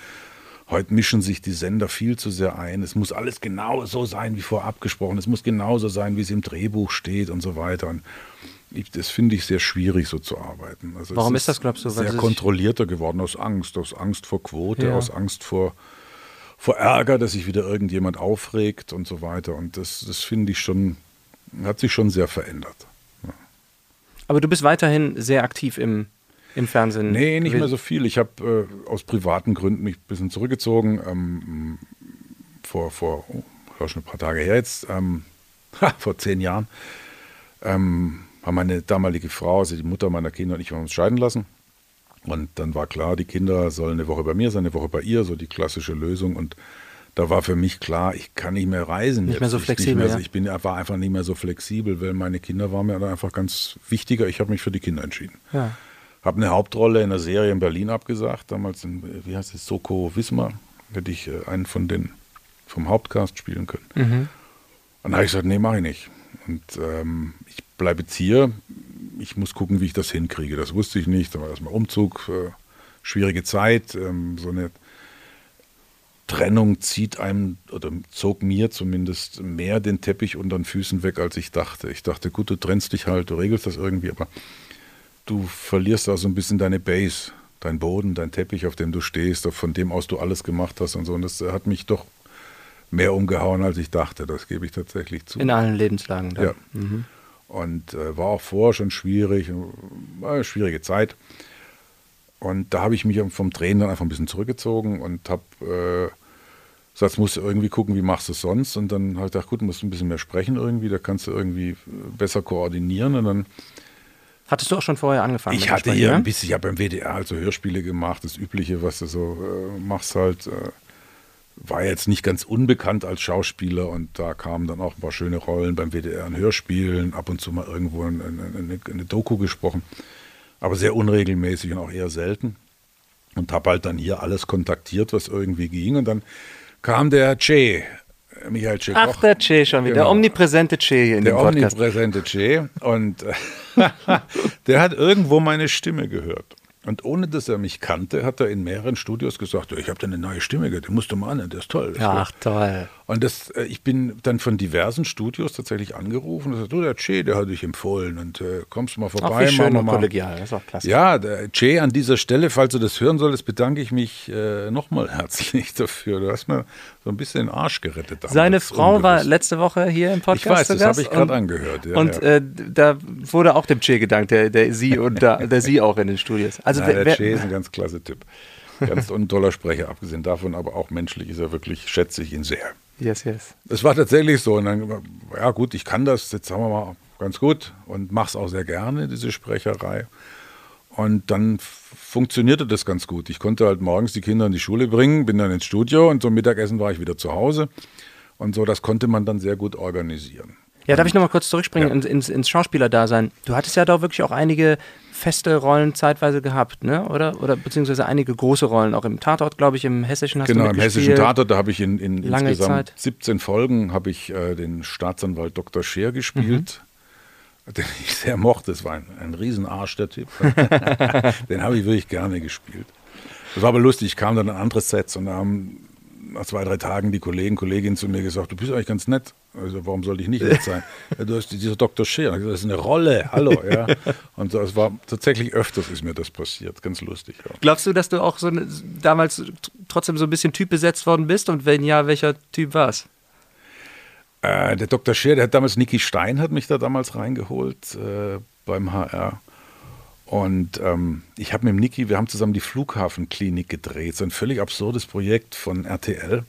Speaker 2: Heute mischen sich die Sender viel zu sehr ein. Es muss alles genau so sein, wie vorab abgesprochen. Es muss genauso sein, wie es im Drehbuch steht und so weiter. Und ich, das finde ich sehr schwierig, so zu arbeiten.
Speaker 1: Also Warum ist, ist, das, glaubst du?
Speaker 2: Sehr kontrollierter geworden aus Angst, aus Angst vor Quote, ja. aus Angst vor, vor Ärger, dass sich wieder irgendjemand aufregt und so weiter. Und das, das finde ich schon, hat sich schon sehr verändert.
Speaker 1: Aber du bist weiterhin sehr aktiv im, im Fernsehen.
Speaker 2: Nee, nicht mehr so viel. Ich habe äh, aus privaten Gründen mich ein bisschen zurückgezogen. Ähm, vor, vor oh, schon ein paar Tage her jetzt, ähm, vor zehn Jahren, ähm, haben meine damalige Frau, also die Mutter meiner Kinder und ich, uns scheiden lassen. Und dann war klar, die Kinder sollen eine Woche bei mir sein, eine Woche bei ihr, so die klassische Lösung. Und da war für mich klar, ich kann nicht mehr reisen.
Speaker 1: Nicht
Speaker 2: jetzt.
Speaker 1: mehr so flexibel.
Speaker 2: Mehr, ja. Ich bin, war einfach nicht mehr so flexibel, weil meine Kinder waren mir einfach ganz wichtiger. Ich habe mich für die Kinder entschieden. Ja. Habe eine Hauptrolle in einer Serie in Berlin abgesagt, damals in, wie heißt es, Soko Wismar. Hätte ich äh, einen von den vom Hauptcast spielen können. Mhm. Dann habe ich gesagt, nee, mache ich nicht. Und ähm, ich bleibe jetzt hier. Ich muss gucken, wie ich das hinkriege. Das wusste ich nicht. Da war erstmal Umzug, äh, schwierige Zeit, ähm, so eine Trennung zieht einem oder zog mir zumindest mehr den Teppich unter den Füßen weg, als ich dachte. Ich dachte, gut, du trennst dich halt, du regelst das irgendwie, aber du verlierst auch so ein bisschen deine Base, dein Boden, dein Teppich, auf dem du stehst, von dem aus du alles gemacht hast und so. Und das hat mich doch mehr umgehauen, als ich dachte. Das gebe ich tatsächlich zu.
Speaker 1: In allen Lebenslagen. Dann.
Speaker 2: Ja. Mhm. Und äh, war auch vorher schon schwierig, war eine schwierige Zeit. Und da habe ich mich vom Drehen dann einfach ein bisschen zurückgezogen und habe äh, gesagt, musst du irgendwie gucken, wie machst du es sonst. Und dann habe ich gedacht, gut, musst du ein bisschen mehr sprechen irgendwie, da kannst du irgendwie besser koordinieren. Und dann
Speaker 1: Hattest du auch schon vorher angefangen?
Speaker 2: Ich hatte hier ne? ein bisschen, ich habe beim WDR also Hörspiele gemacht, das Übliche, was du so äh, machst halt. Äh, war jetzt nicht ganz unbekannt als Schauspieler und da kamen dann auch ein paar schöne Rollen beim WDR in Hörspielen, ab und zu mal irgendwo eine, eine, eine Doku gesprochen, aber sehr unregelmäßig und auch eher selten. und habe halt dann hier alles kontaktiert, was irgendwie ging. Und dann kam der Che, Michael Che
Speaker 1: Ach, der Che schon wieder. Genau. Der omnipräsente Che hier in
Speaker 2: der dem Podcast. Der omnipräsente Che. Und der hat irgendwo meine Stimme gehört. Und ohne dass er mich kannte, hat er in mehreren Studios gesagt, ich habe da eine neue Stimme gehört, den musst du mal an, der ist toll.
Speaker 1: Ach, toll.
Speaker 2: Und das, äh, ich bin dann von diversen Studios tatsächlich angerufen und gesagt, du, der Che, der hat dich empfohlen und äh, kommst du mal vorbei.
Speaker 1: Auch wie schön und kollegial, das ist auch klasse.
Speaker 2: Ja, der Che, an dieser Stelle, falls du das hören solltest, bedanke ich mich äh, nochmal herzlich dafür. Du hast mir so ein bisschen den Arsch gerettet.
Speaker 1: Damals, Seine Frau unbewusst. war letzte Woche hier im Podcast
Speaker 2: Ich weiß, das habe ich gerade angehört.
Speaker 1: Ja, und ja. Äh, da wurde auch dem Che gedankt, der, der Sie und da, der Sie auch in den Studios.
Speaker 2: Also wer, der Che ist ein ganz klasse Typ. Ganz ein toller Sprecher, abgesehen davon, aber auch menschlich ist er wirklich, schätze ich ihn sehr.
Speaker 1: Yes, yes.
Speaker 2: Es war tatsächlich so. Und dann, ja gut, ich kann das, jetzt sagen wir mal, ganz gut und mache es auch sehr gerne, diese Sprecherei. Und dann funktionierte das ganz gut. Ich konnte halt morgens die Kinder in die Schule bringen, bin dann ins Studio und zum Mittagessen war ich wieder zu Hause. Und so, das konnte man dann sehr gut organisieren.
Speaker 1: Ja, darf ich nochmal kurz zurückspringen ja. ins, ins, ins Schauspielerdasein? Du hattest ja da wirklich auch einige feste Rollen zeitweise gehabt, ne? Oder, oder beziehungsweise einige große Rollen, auch im Tatort, glaube ich, im Hessischen hast
Speaker 2: genau,
Speaker 1: du
Speaker 2: Genau, im Hessischen Tatort, da habe ich in, in Lange insgesamt Zeit. 17 Folgen habe ich äh, den Staatsanwalt Dr. Scheer gespielt. Mhm. Den ich sehr mochte, das war ein, ein Riesenarsch, der Typ. den habe ich wirklich gerne gespielt. Das war aber lustig, ich kam dann an andere Sets und da haben nach zwei, drei Tagen die Kollegen, Kolleginnen zu mir gesagt, du bist eigentlich ganz nett. Also warum sollte ich nicht nett sein? Ja, du hast dieser Dr. Scheer, das ist eine Rolle, hallo, ja. Und es war tatsächlich öfters ist mir das passiert, ganz lustig. Ja.
Speaker 1: Glaubst du, dass du auch so eine, damals trotzdem so ein bisschen Typ besetzt worden bist? Und wenn ja, welcher Typ war es?
Speaker 2: Äh, der Dr. Scheer, der hat damals, Niki Stein hat mich da damals reingeholt äh, beim HR. Und ähm, ich habe mit Niki, wir haben zusammen die Flughafenklinik gedreht, so ein völlig absurdes Projekt von RTL.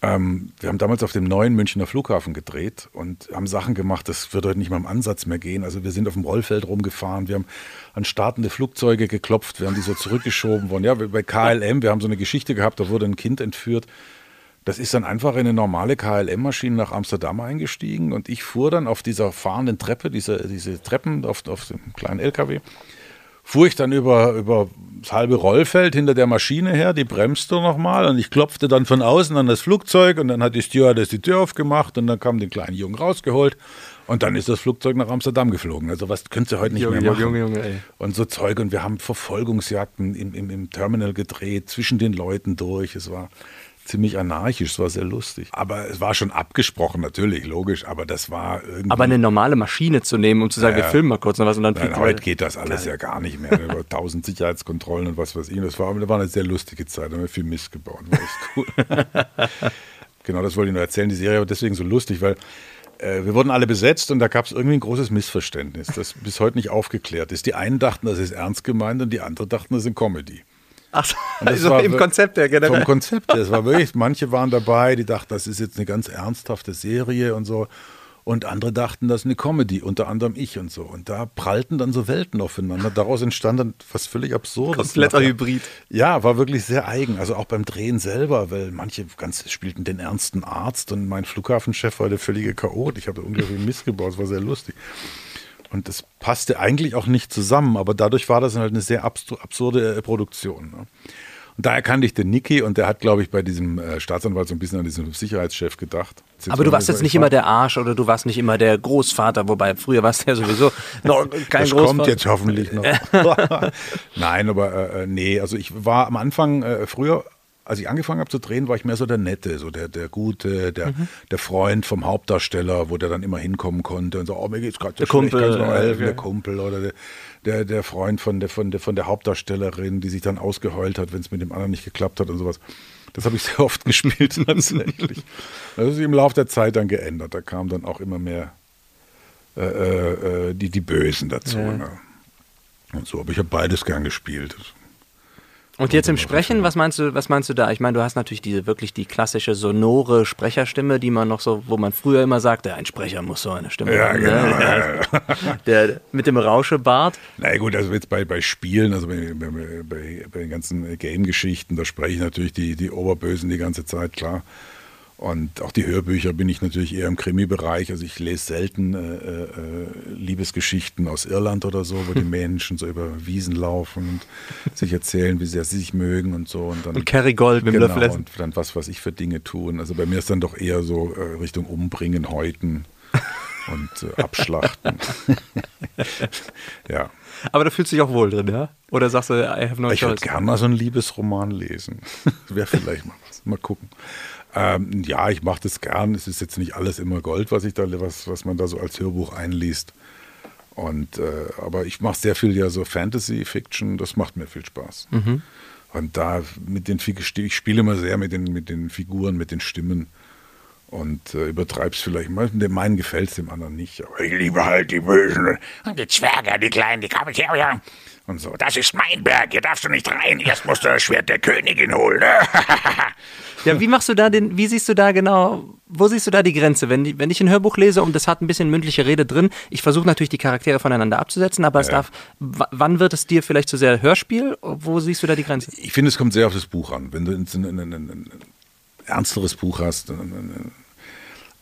Speaker 2: Ähm, wir haben damals auf dem neuen Münchner Flughafen gedreht und haben Sachen gemacht, das wird heute nicht mal im Ansatz mehr gehen. Also wir sind auf dem Rollfeld rumgefahren, wir haben an startende Flugzeuge geklopft, wir haben die so zurückgeschoben worden. Ja, bei KLM, wir haben so eine Geschichte gehabt, da wurde ein Kind entführt das ist dann einfach in eine normale KLM-Maschine nach Amsterdam eingestiegen und ich fuhr dann auf dieser fahrenden Treppe, diese, diese Treppen auf, auf dem kleinen LKW, fuhr ich dann über, über das halbe Rollfeld hinter der Maschine her, die bremste nochmal und ich klopfte dann von außen an das Flugzeug und dann hat die Stewardess die Tür aufgemacht und dann kam den kleinen Jungen rausgeholt und dann ist das Flugzeug nach Amsterdam geflogen. Also was könntest du heute nicht Junge, mehr machen. Junge, Junge, ey. Und so Zeug und wir haben Verfolgungsjagden im, im, im Terminal gedreht, zwischen den Leuten durch. Es war ziemlich anarchisch, es war sehr lustig. Aber es war schon abgesprochen, natürlich, logisch, aber das war irgendwie.
Speaker 1: Aber eine normale Maschine zu nehmen, um zu sagen, ja, wir filmen mal kurz noch was und dann
Speaker 2: Nein, heute geht das alles geil. ja gar nicht mehr. Über tausend Sicherheitskontrollen und was weiß ich. Das war, das war eine sehr lustige Zeit, da haben wir viel Mist gebaut. War echt cool. genau, das wollte ich nur erzählen. Die Serie war deswegen so lustig, weil äh, wir wurden alle besetzt und da gab es irgendwie ein großes Missverständnis, das bis heute nicht aufgeklärt ist. Die einen dachten, das ist ernst gemeint und die anderen dachten, das ist eine Comedy.
Speaker 1: Ach, also im Konzept
Speaker 2: her generell. Vom Konzept her. Es war wirklich, manche waren dabei, die dachten, das ist jetzt eine ganz ernsthafte Serie und so. Und andere dachten, das ist eine Comedy, unter anderem ich und so. Und da prallten dann so Welten aufeinander. Daraus entstand dann was völlig Absurdes.
Speaker 1: Kompletter Hybrid.
Speaker 2: Ja, war wirklich sehr eigen. Also auch beim Drehen selber, weil manche ganz spielten den ernsten Arzt und mein Flughafenchef war der völlige Chaot. Ich habe unglaublich Mist gebaut, es war sehr lustig. Und das passte eigentlich auch nicht zusammen, aber dadurch war das halt eine sehr absurde äh, Produktion. Ne? Und da erkannte ich den Niki und der hat, glaube ich, bei diesem äh, Staatsanwalt so ein bisschen an diesen Sicherheitschef gedacht.
Speaker 1: Aber du warst jetzt nicht immer der Arsch oder du warst nicht immer der Großvater, wobei früher warst du ja sowieso noch kein das Großvater. kommt
Speaker 2: jetzt hoffentlich noch. Nein, aber äh, äh, nee, also ich war am Anfang, äh, früher als ich angefangen habe zu drehen, war ich mehr so der Nette, so der, der Gute, der, mhm. der Freund vom Hauptdarsteller, wo der dann immer hinkommen konnte und so, oh, mir geht's gerade so der schlecht, Kumpel, kannst helfen, okay. der Kumpel oder der, der, der Freund von der, von, der, von der Hauptdarstellerin, die sich dann ausgeheult hat, wenn es mit dem anderen nicht geklappt hat und sowas. Das habe ich sehr oft gespielt tatsächlich. Das ist im Laufe der Zeit dann geändert. Da kamen dann auch immer mehr äh, äh, äh die, die Bösen dazu. Ja. Ne? Und so, aber ich habe beides gern gespielt.
Speaker 1: Und jetzt im Sprechen, was meinst du, was meinst du da? Ich meine, du hast natürlich diese wirklich die klassische sonore Sprecherstimme, die man noch so, wo man früher immer sagte, ein Sprecher muss so eine Stimme
Speaker 2: ja,
Speaker 1: haben.
Speaker 2: Ne? Genau. Ne?
Speaker 1: Der mit dem Rauschebart.
Speaker 2: Na gut, also jetzt bei, bei Spielen, also bei, bei, bei den ganzen Game-Geschichten, da spreche ich natürlich die, die Oberbösen die ganze Zeit, klar. Und auch die Hörbücher bin ich natürlich eher im Krimi-Bereich. Also ich lese selten äh, äh, Liebesgeschichten aus Irland oder so, wo die Menschen so über Wiesen laufen und sich erzählen, wie sehr sie sich mögen und so. Und, dann,
Speaker 1: und Kerrygold mit
Speaker 2: genau,
Speaker 1: dem Löffel
Speaker 2: und dann was, was ich für Dinge tun. Also bei mir ist dann doch eher so äh, Richtung Umbringen, Häuten und äh, Abschlachten. ja.
Speaker 1: Aber da fühlst du dich auch wohl drin, ja? Oder sagst du, I have no
Speaker 2: Ich würde gerne mal so einen Liebesroman lesen. Wäre vielleicht mal was. Mal gucken. Ähm, ja, ich mache das gern. Es ist jetzt nicht alles immer Gold, was ich da, was, was man da so als Hörbuch einliest. Und äh, aber ich mache sehr viel ja so Fantasy-Fiction. Das macht mir viel Spaß. Und da mit den ich spiele immer sehr mit den mit den Figuren, mit den Stimmen und äh, übertreib's vielleicht mal. Dem meinen gefällt's, dem anderen nicht. Aber ich liebe halt die Bösen
Speaker 4: Und die Zwerge, die Kleinen, die Kapitärier.
Speaker 2: Und so.
Speaker 4: Das ist mein Berg, hier darfst du nicht rein. Erst musst du das Schwert der Königin holen. Ne?
Speaker 1: Ja, wie machst du da den, wie siehst du da genau, wo siehst du da die Grenze? Wenn, wenn ich ein Hörbuch lese und das hat ein bisschen mündliche Rede drin, ich versuche natürlich die Charaktere voneinander abzusetzen, aber es
Speaker 2: Ja.
Speaker 1: darf, wann wird es dir vielleicht zu sehr Hörspiel? Wo siehst du da die Grenze?
Speaker 2: Ich finde, es kommt sehr auf das Buch an. Wenn du ein, ein, ein, ein, ein ernsteres Buch hast, dann,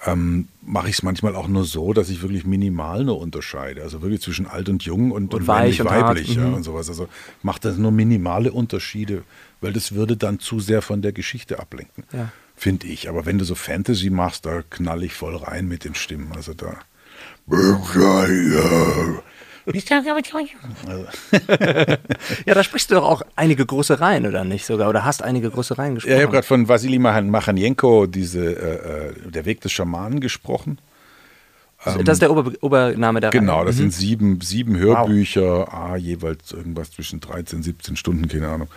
Speaker 2: ähm, mache ich es manchmal auch nur so, dass ich wirklich minimal nur unterscheide. Also wirklich zwischen alt und jung und, und,
Speaker 1: weich und hart,
Speaker 2: weiblich ja,
Speaker 1: mhm.
Speaker 2: und sowas. Also macht das nur minimale Unterschiede, weil das würde dann zu sehr von der Geschichte ablenken.
Speaker 1: Ja.
Speaker 2: Finde ich. Aber wenn du so Fantasy machst, da knall ich voll rein mit den Stimmen. Also da.
Speaker 1: Ja, da sprichst du doch auch einige große Reihen, oder nicht sogar? Oder hast einige große Reihen gesprochen?
Speaker 2: Ja, ich habe gerade von Vasili Machanjenko diese äh, äh, Der Weg des Schamanen gesprochen.
Speaker 1: das ist der Ober Obername der
Speaker 2: Genau, das sind sieben, sieben Hörbücher, ah, jeweils irgendwas zwischen 13, 17 Stunden, keine Ahnung.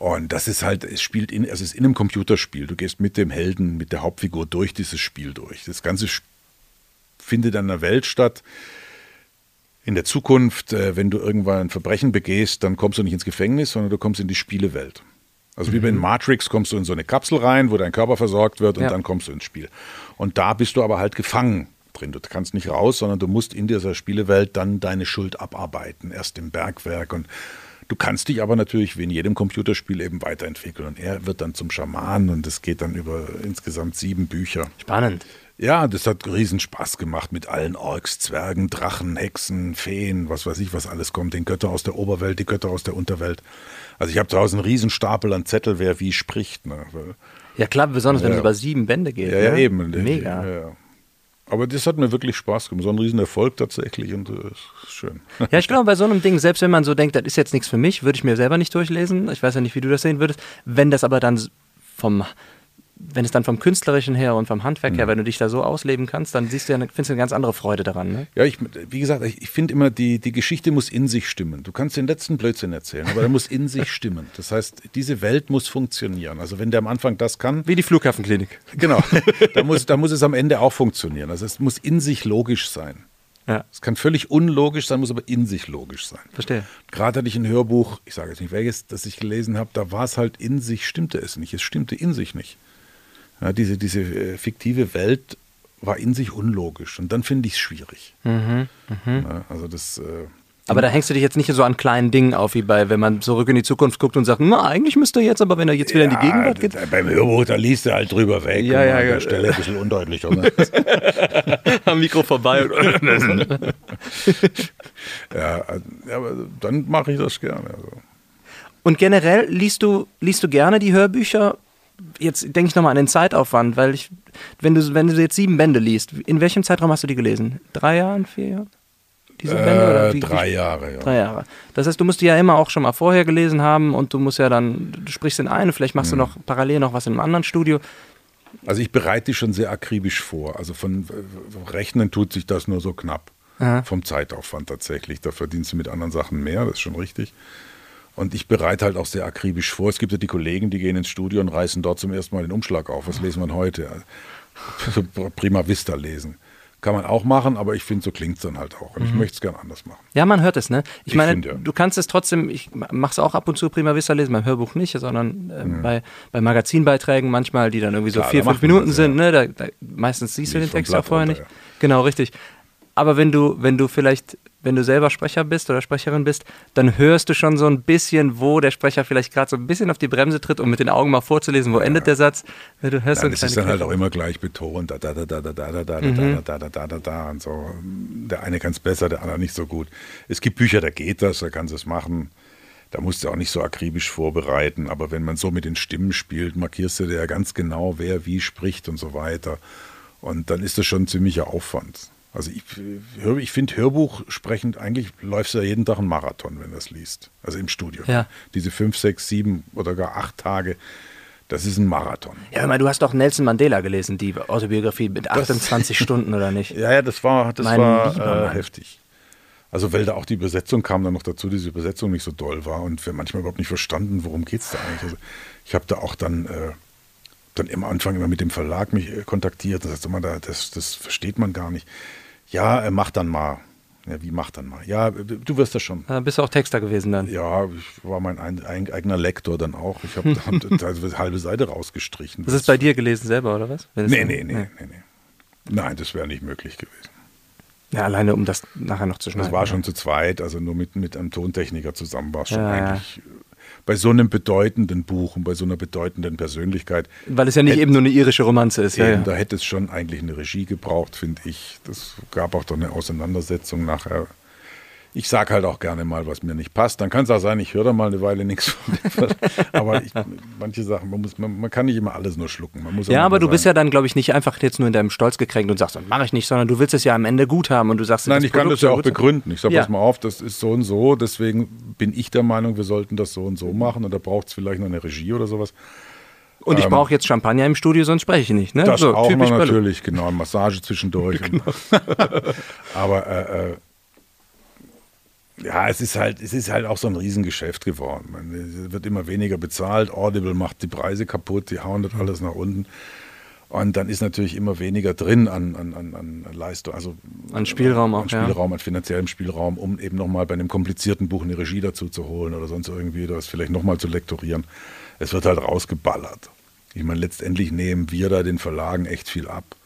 Speaker 2: Und das ist halt, es spielt in, es ist in einem Computerspiel. Du gehst mit dem Helden, mit der Hauptfigur durch dieses Spiel durch. Das Ganze findet an einer Welt statt. In der Zukunft, äh, wenn du irgendwann ein Verbrechen begehst, dann kommst du nicht ins Gefängnis, sondern du kommst in die Spielewelt. Also wie bei Matrix kommst du in so eine Kapsel rein, wo dein Körper versorgt wird und
Speaker 1: Ja.
Speaker 2: dann kommst du ins Spiel. Und da bist du aber halt gefangen drin. Du kannst nicht raus, sondern du musst in dieser Spielewelt dann deine Schuld abarbeiten, erst im Bergwerk. Und du kannst dich aber natürlich wie in jedem Computerspiel eben weiterentwickeln. Und er wird dann zum Schaman und es geht dann über insgesamt sieben Bücher.
Speaker 1: Spannend.
Speaker 2: Ja, das hat riesen Spaß gemacht mit allen Orks, Zwergen, Drachen, Hexen, Feen, was weiß ich, was alles kommt. Den Götter aus der Oberwelt, die Götter aus der Unterwelt. Also ich habe zu Hause einen riesen Stapel an Zettel, wer wie spricht. Ne?
Speaker 1: Ja klar, besonders wenn
Speaker 2: Ja.
Speaker 1: es über sieben Bände geht.
Speaker 2: Ja, ja,
Speaker 1: ne?
Speaker 2: eben.
Speaker 1: Mega.
Speaker 2: Ja, ja. Aber das hat mir wirklich Spaß gemacht. So ein Riesenerfolg tatsächlich und das ist schön.
Speaker 1: Ja, ich glaube, bei so einem Ding, selbst wenn man so denkt, das ist jetzt nichts für mich, würde ich mir selber nicht durchlesen. Ich weiß ja nicht, wie du das sehen würdest. Wenn das aber dann vom, wenn es dann vom Künstlerischen her und vom Handwerk
Speaker 2: Mhm.
Speaker 1: her, wenn du dich da so ausleben kannst, dann siehst du ja, findest du eine ganz andere Freude daran. Ne?
Speaker 2: Ja, ich, wie gesagt, ich, ich finde immer, die, die Geschichte muss in sich stimmen. Du kannst den letzten Blödsinn erzählen, aber der muss in sich stimmen. Das heißt, diese Welt muss funktionieren. Also wenn der am Anfang das kann,
Speaker 1: Wie die Flughafenklinik.
Speaker 2: Genau. da, muss, da muss es am Ende auch funktionieren. Also es muss in sich logisch sein.
Speaker 1: Ja,
Speaker 2: Es kann völlig unlogisch sein, muss aber in sich logisch sein.
Speaker 1: verstehe.
Speaker 2: Gerade hatte ich ein Hörbuch, ich sage jetzt nicht welches, das ich gelesen habe, da war es halt in sich, stimmte es nicht. Es stimmte in sich nicht. Ja, diese diese äh, fiktive Welt war in sich unlogisch. Und dann finde ich es schwierig. Ja, also das. Äh,
Speaker 1: Aber da hängst du dich jetzt nicht so an kleinen Dingen auf, wie bei, wenn man zurück in die Zukunft guckt und sagt, na, eigentlich müsste jetzt, aber wenn er jetzt wieder in die Gegenwart geht,
Speaker 2: Beim Hörbuch, da liest du halt drüber weg.
Speaker 1: Ja, ja,
Speaker 2: an der
Speaker 1: ja.
Speaker 2: Stelle ein bisschen undeutlicher. Ne?
Speaker 1: am Mikro vorbei.
Speaker 2: ja, ja, aber dann mache ich das gerne. Also.
Speaker 1: Und generell liest du, liest du gerne die Hörbücher? Jetzt denke ich nochmal an den Zeitaufwand, weil ich, wenn du, wenn du jetzt sieben Bände liest, in welchem Zeitraum hast du die gelesen? Drei Jahren, vier Jahren? Diese Bände? Oder
Speaker 2: Äh,
Speaker 1: wie-
Speaker 2: drei Jahre, ja.
Speaker 1: Drei Jahre. Das heißt, du musst die ja immer auch schon mal vorher gelesen haben und du musst ja dann, du sprichst in einen, vielleicht machst du noch parallel noch was in einem anderen Studio.
Speaker 2: Also ich bereite die schon sehr akribisch vor. Also von äh, Rechnen tut sich das nur so knapp.
Speaker 1: Aha.
Speaker 2: Vom Zeitaufwand tatsächlich. Da verdienst du mit anderen Sachen mehr, das ist schon richtig. Und ich bereite halt auch sehr akribisch vor. Es gibt ja die Kollegen, die gehen ins Studio und reißen dort zum ersten Mal den Umschlag auf. Was lesen wir heute? So Prima Vista lesen. Kann man auch machen, aber ich finde, so klingt es dann halt auch. Und ich möchte es gern anders machen.
Speaker 1: Ja, man hört es, ne? Ich,
Speaker 2: Ich
Speaker 1: meine,
Speaker 2: find, ja.
Speaker 1: du kannst es trotzdem, ich mach's auch ab und zu Prima Vista lesen, beim Hörbuch nicht, sondern äh, bei, bei Magazinbeiträgen manchmal, die dann irgendwie so
Speaker 2: Klar,
Speaker 1: vier, fünf Minuten
Speaker 2: das,
Speaker 1: sind, ne? Da, da, meistens siehst du den Text ja vorher
Speaker 2: runter,
Speaker 1: nicht. Genau, richtig. Aber wenn du, wenn du vielleicht wenn du selber Sprecher bist oder Sprecherin bist, dann hörst du schon so ein bisschen, wo der Sprecher vielleicht gerade so ein bisschen auf die Bremse tritt, um mit den Augen mal vorzulesen, wo endet der Satz. Du hörst so eine
Speaker 2: das ist dann halt auch immer gleich betont. Da, da, da, da, da, da, da, da,
Speaker 1: Mhm.
Speaker 2: da, da, da, da, da, da und so. Der eine kann es besser, der andere nicht so gut. Es gibt Bücher, da geht das, da kannst du es machen. Da musst du auch nicht so akribisch vorbereiten. Aber wenn man so mit den Stimmen spielt, markierst du dir ja ganz genau, wer wie spricht und so weiter. Und dann ist das schon ein ziemlicher Aufwand. Also ich, ich finde Hörbuch sprechend, eigentlich läufst du ja jeden Tag einen Marathon, wenn du das liest. Also im Studio.
Speaker 1: Ja.
Speaker 2: Diese fünf, sechs, sieben oder gar acht Tage, das ist ein Marathon.
Speaker 1: Ja, aber du hast doch Nelson Mandela gelesen, die Autobiografie mit 28 Stunden oder nicht?
Speaker 2: Ja, ja, das war, das
Speaker 1: Mein
Speaker 2: war äh, heftig. Also weil da auch die Übersetzung kam dann noch dazu, diese Übersetzung nicht so doll war und wir manchmal überhaupt nicht verstanden, worum geht es da eigentlich. Also ich habe da auch dann, äh, dann im Anfang immer mit dem Verlag mich äh, kontaktiert und sagte immer, da, das, das versteht man gar nicht. Ja, äh, mach dann mal. Ja, wie mach dann mal? Ja, du wirst das schon.
Speaker 1: Bist du auch Texter gewesen dann.
Speaker 2: Ja, ich war mein ein, ein, eigener Lektor dann auch. Ich habe hab also eine halbe Seite rausgestrichen.
Speaker 1: Das ist bei dir gelesen selber, oder was?
Speaker 2: Nee, nee, nee, nee, nee. Nein, das wäre nicht möglich gewesen.
Speaker 1: Ja, alleine um das nachher noch zu schneiden.
Speaker 2: Das war schon zu zweit, also nur mit, mit einem Tontechniker zusammen war es schon
Speaker 1: Ja,
Speaker 2: eigentlich äh, bei so einem bedeutenden Buch und bei so einer bedeutenden Persönlichkeit.
Speaker 1: Weil es ja nicht
Speaker 2: hätte-
Speaker 1: eben nur eine irische Romanze ist. Ja,
Speaker 2: eben,
Speaker 1: ja.
Speaker 2: Da hätte es schon eigentlich eine Regie gebraucht, finde ich. Das gab auch doch eine Auseinandersetzung nachher. Ich sage halt auch gerne mal, was mir nicht passt. Dann kann es auch sein, ich höre da mal eine Weile nichts von mir. Aber ich, manche Sachen, man, muss, man, man kann nicht immer alles nur schlucken. Man muss auch
Speaker 1: Ja, aber du
Speaker 2: sagen,
Speaker 1: bist ja dann, glaube ich, nicht einfach jetzt nur in deinem Stolz gekränkt und sagst, das mache ich nicht, sondern du willst es ja am Ende gut haben und du sagst,
Speaker 2: Nein, ich kann
Speaker 1: Produkt
Speaker 2: das ja auch
Speaker 1: sein.
Speaker 2: begründen. Ich sage,
Speaker 1: Ja.
Speaker 2: pass mal auf, das ist so und so, deswegen bin ich der Meinung, wir sollten das so und so machen und da braucht es vielleicht noch eine Regie oder sowas.
Speaker 1: Und ich brauche jetzt Champagner im Studio, sonst spreche ich nicht. Ne?
Speaker 2: Das
Speaker 1: so,
Speaker 2: auch natürlich, genau, Massage zwischendurch. Aber äh, äh, ja, es ist halt, es ist halt auch so ein Riesengeschäft geworden. Man, es wird immer weniger bezahlt. Audible macht die Preise kaputt, die hauen das alles nach unten. Und dann ist natürlich immer weniger drin an, an, an, an Leistung, also
Speaker 1: An Spielraum auch,
Speaker 2: an
Speaker 1: ja.
Speaker 2: Spielraum, an finanziellem Spielraum, um eben nochmal bei einem komplizierten Buch eine Regie dazu zu holen oder sonst irgendwie das vielleicht nochmal zu lektorieren. Es wird halt rausgeballert. Ich meine, letztendlich nehmen wir da den Verlagen echt viel ab.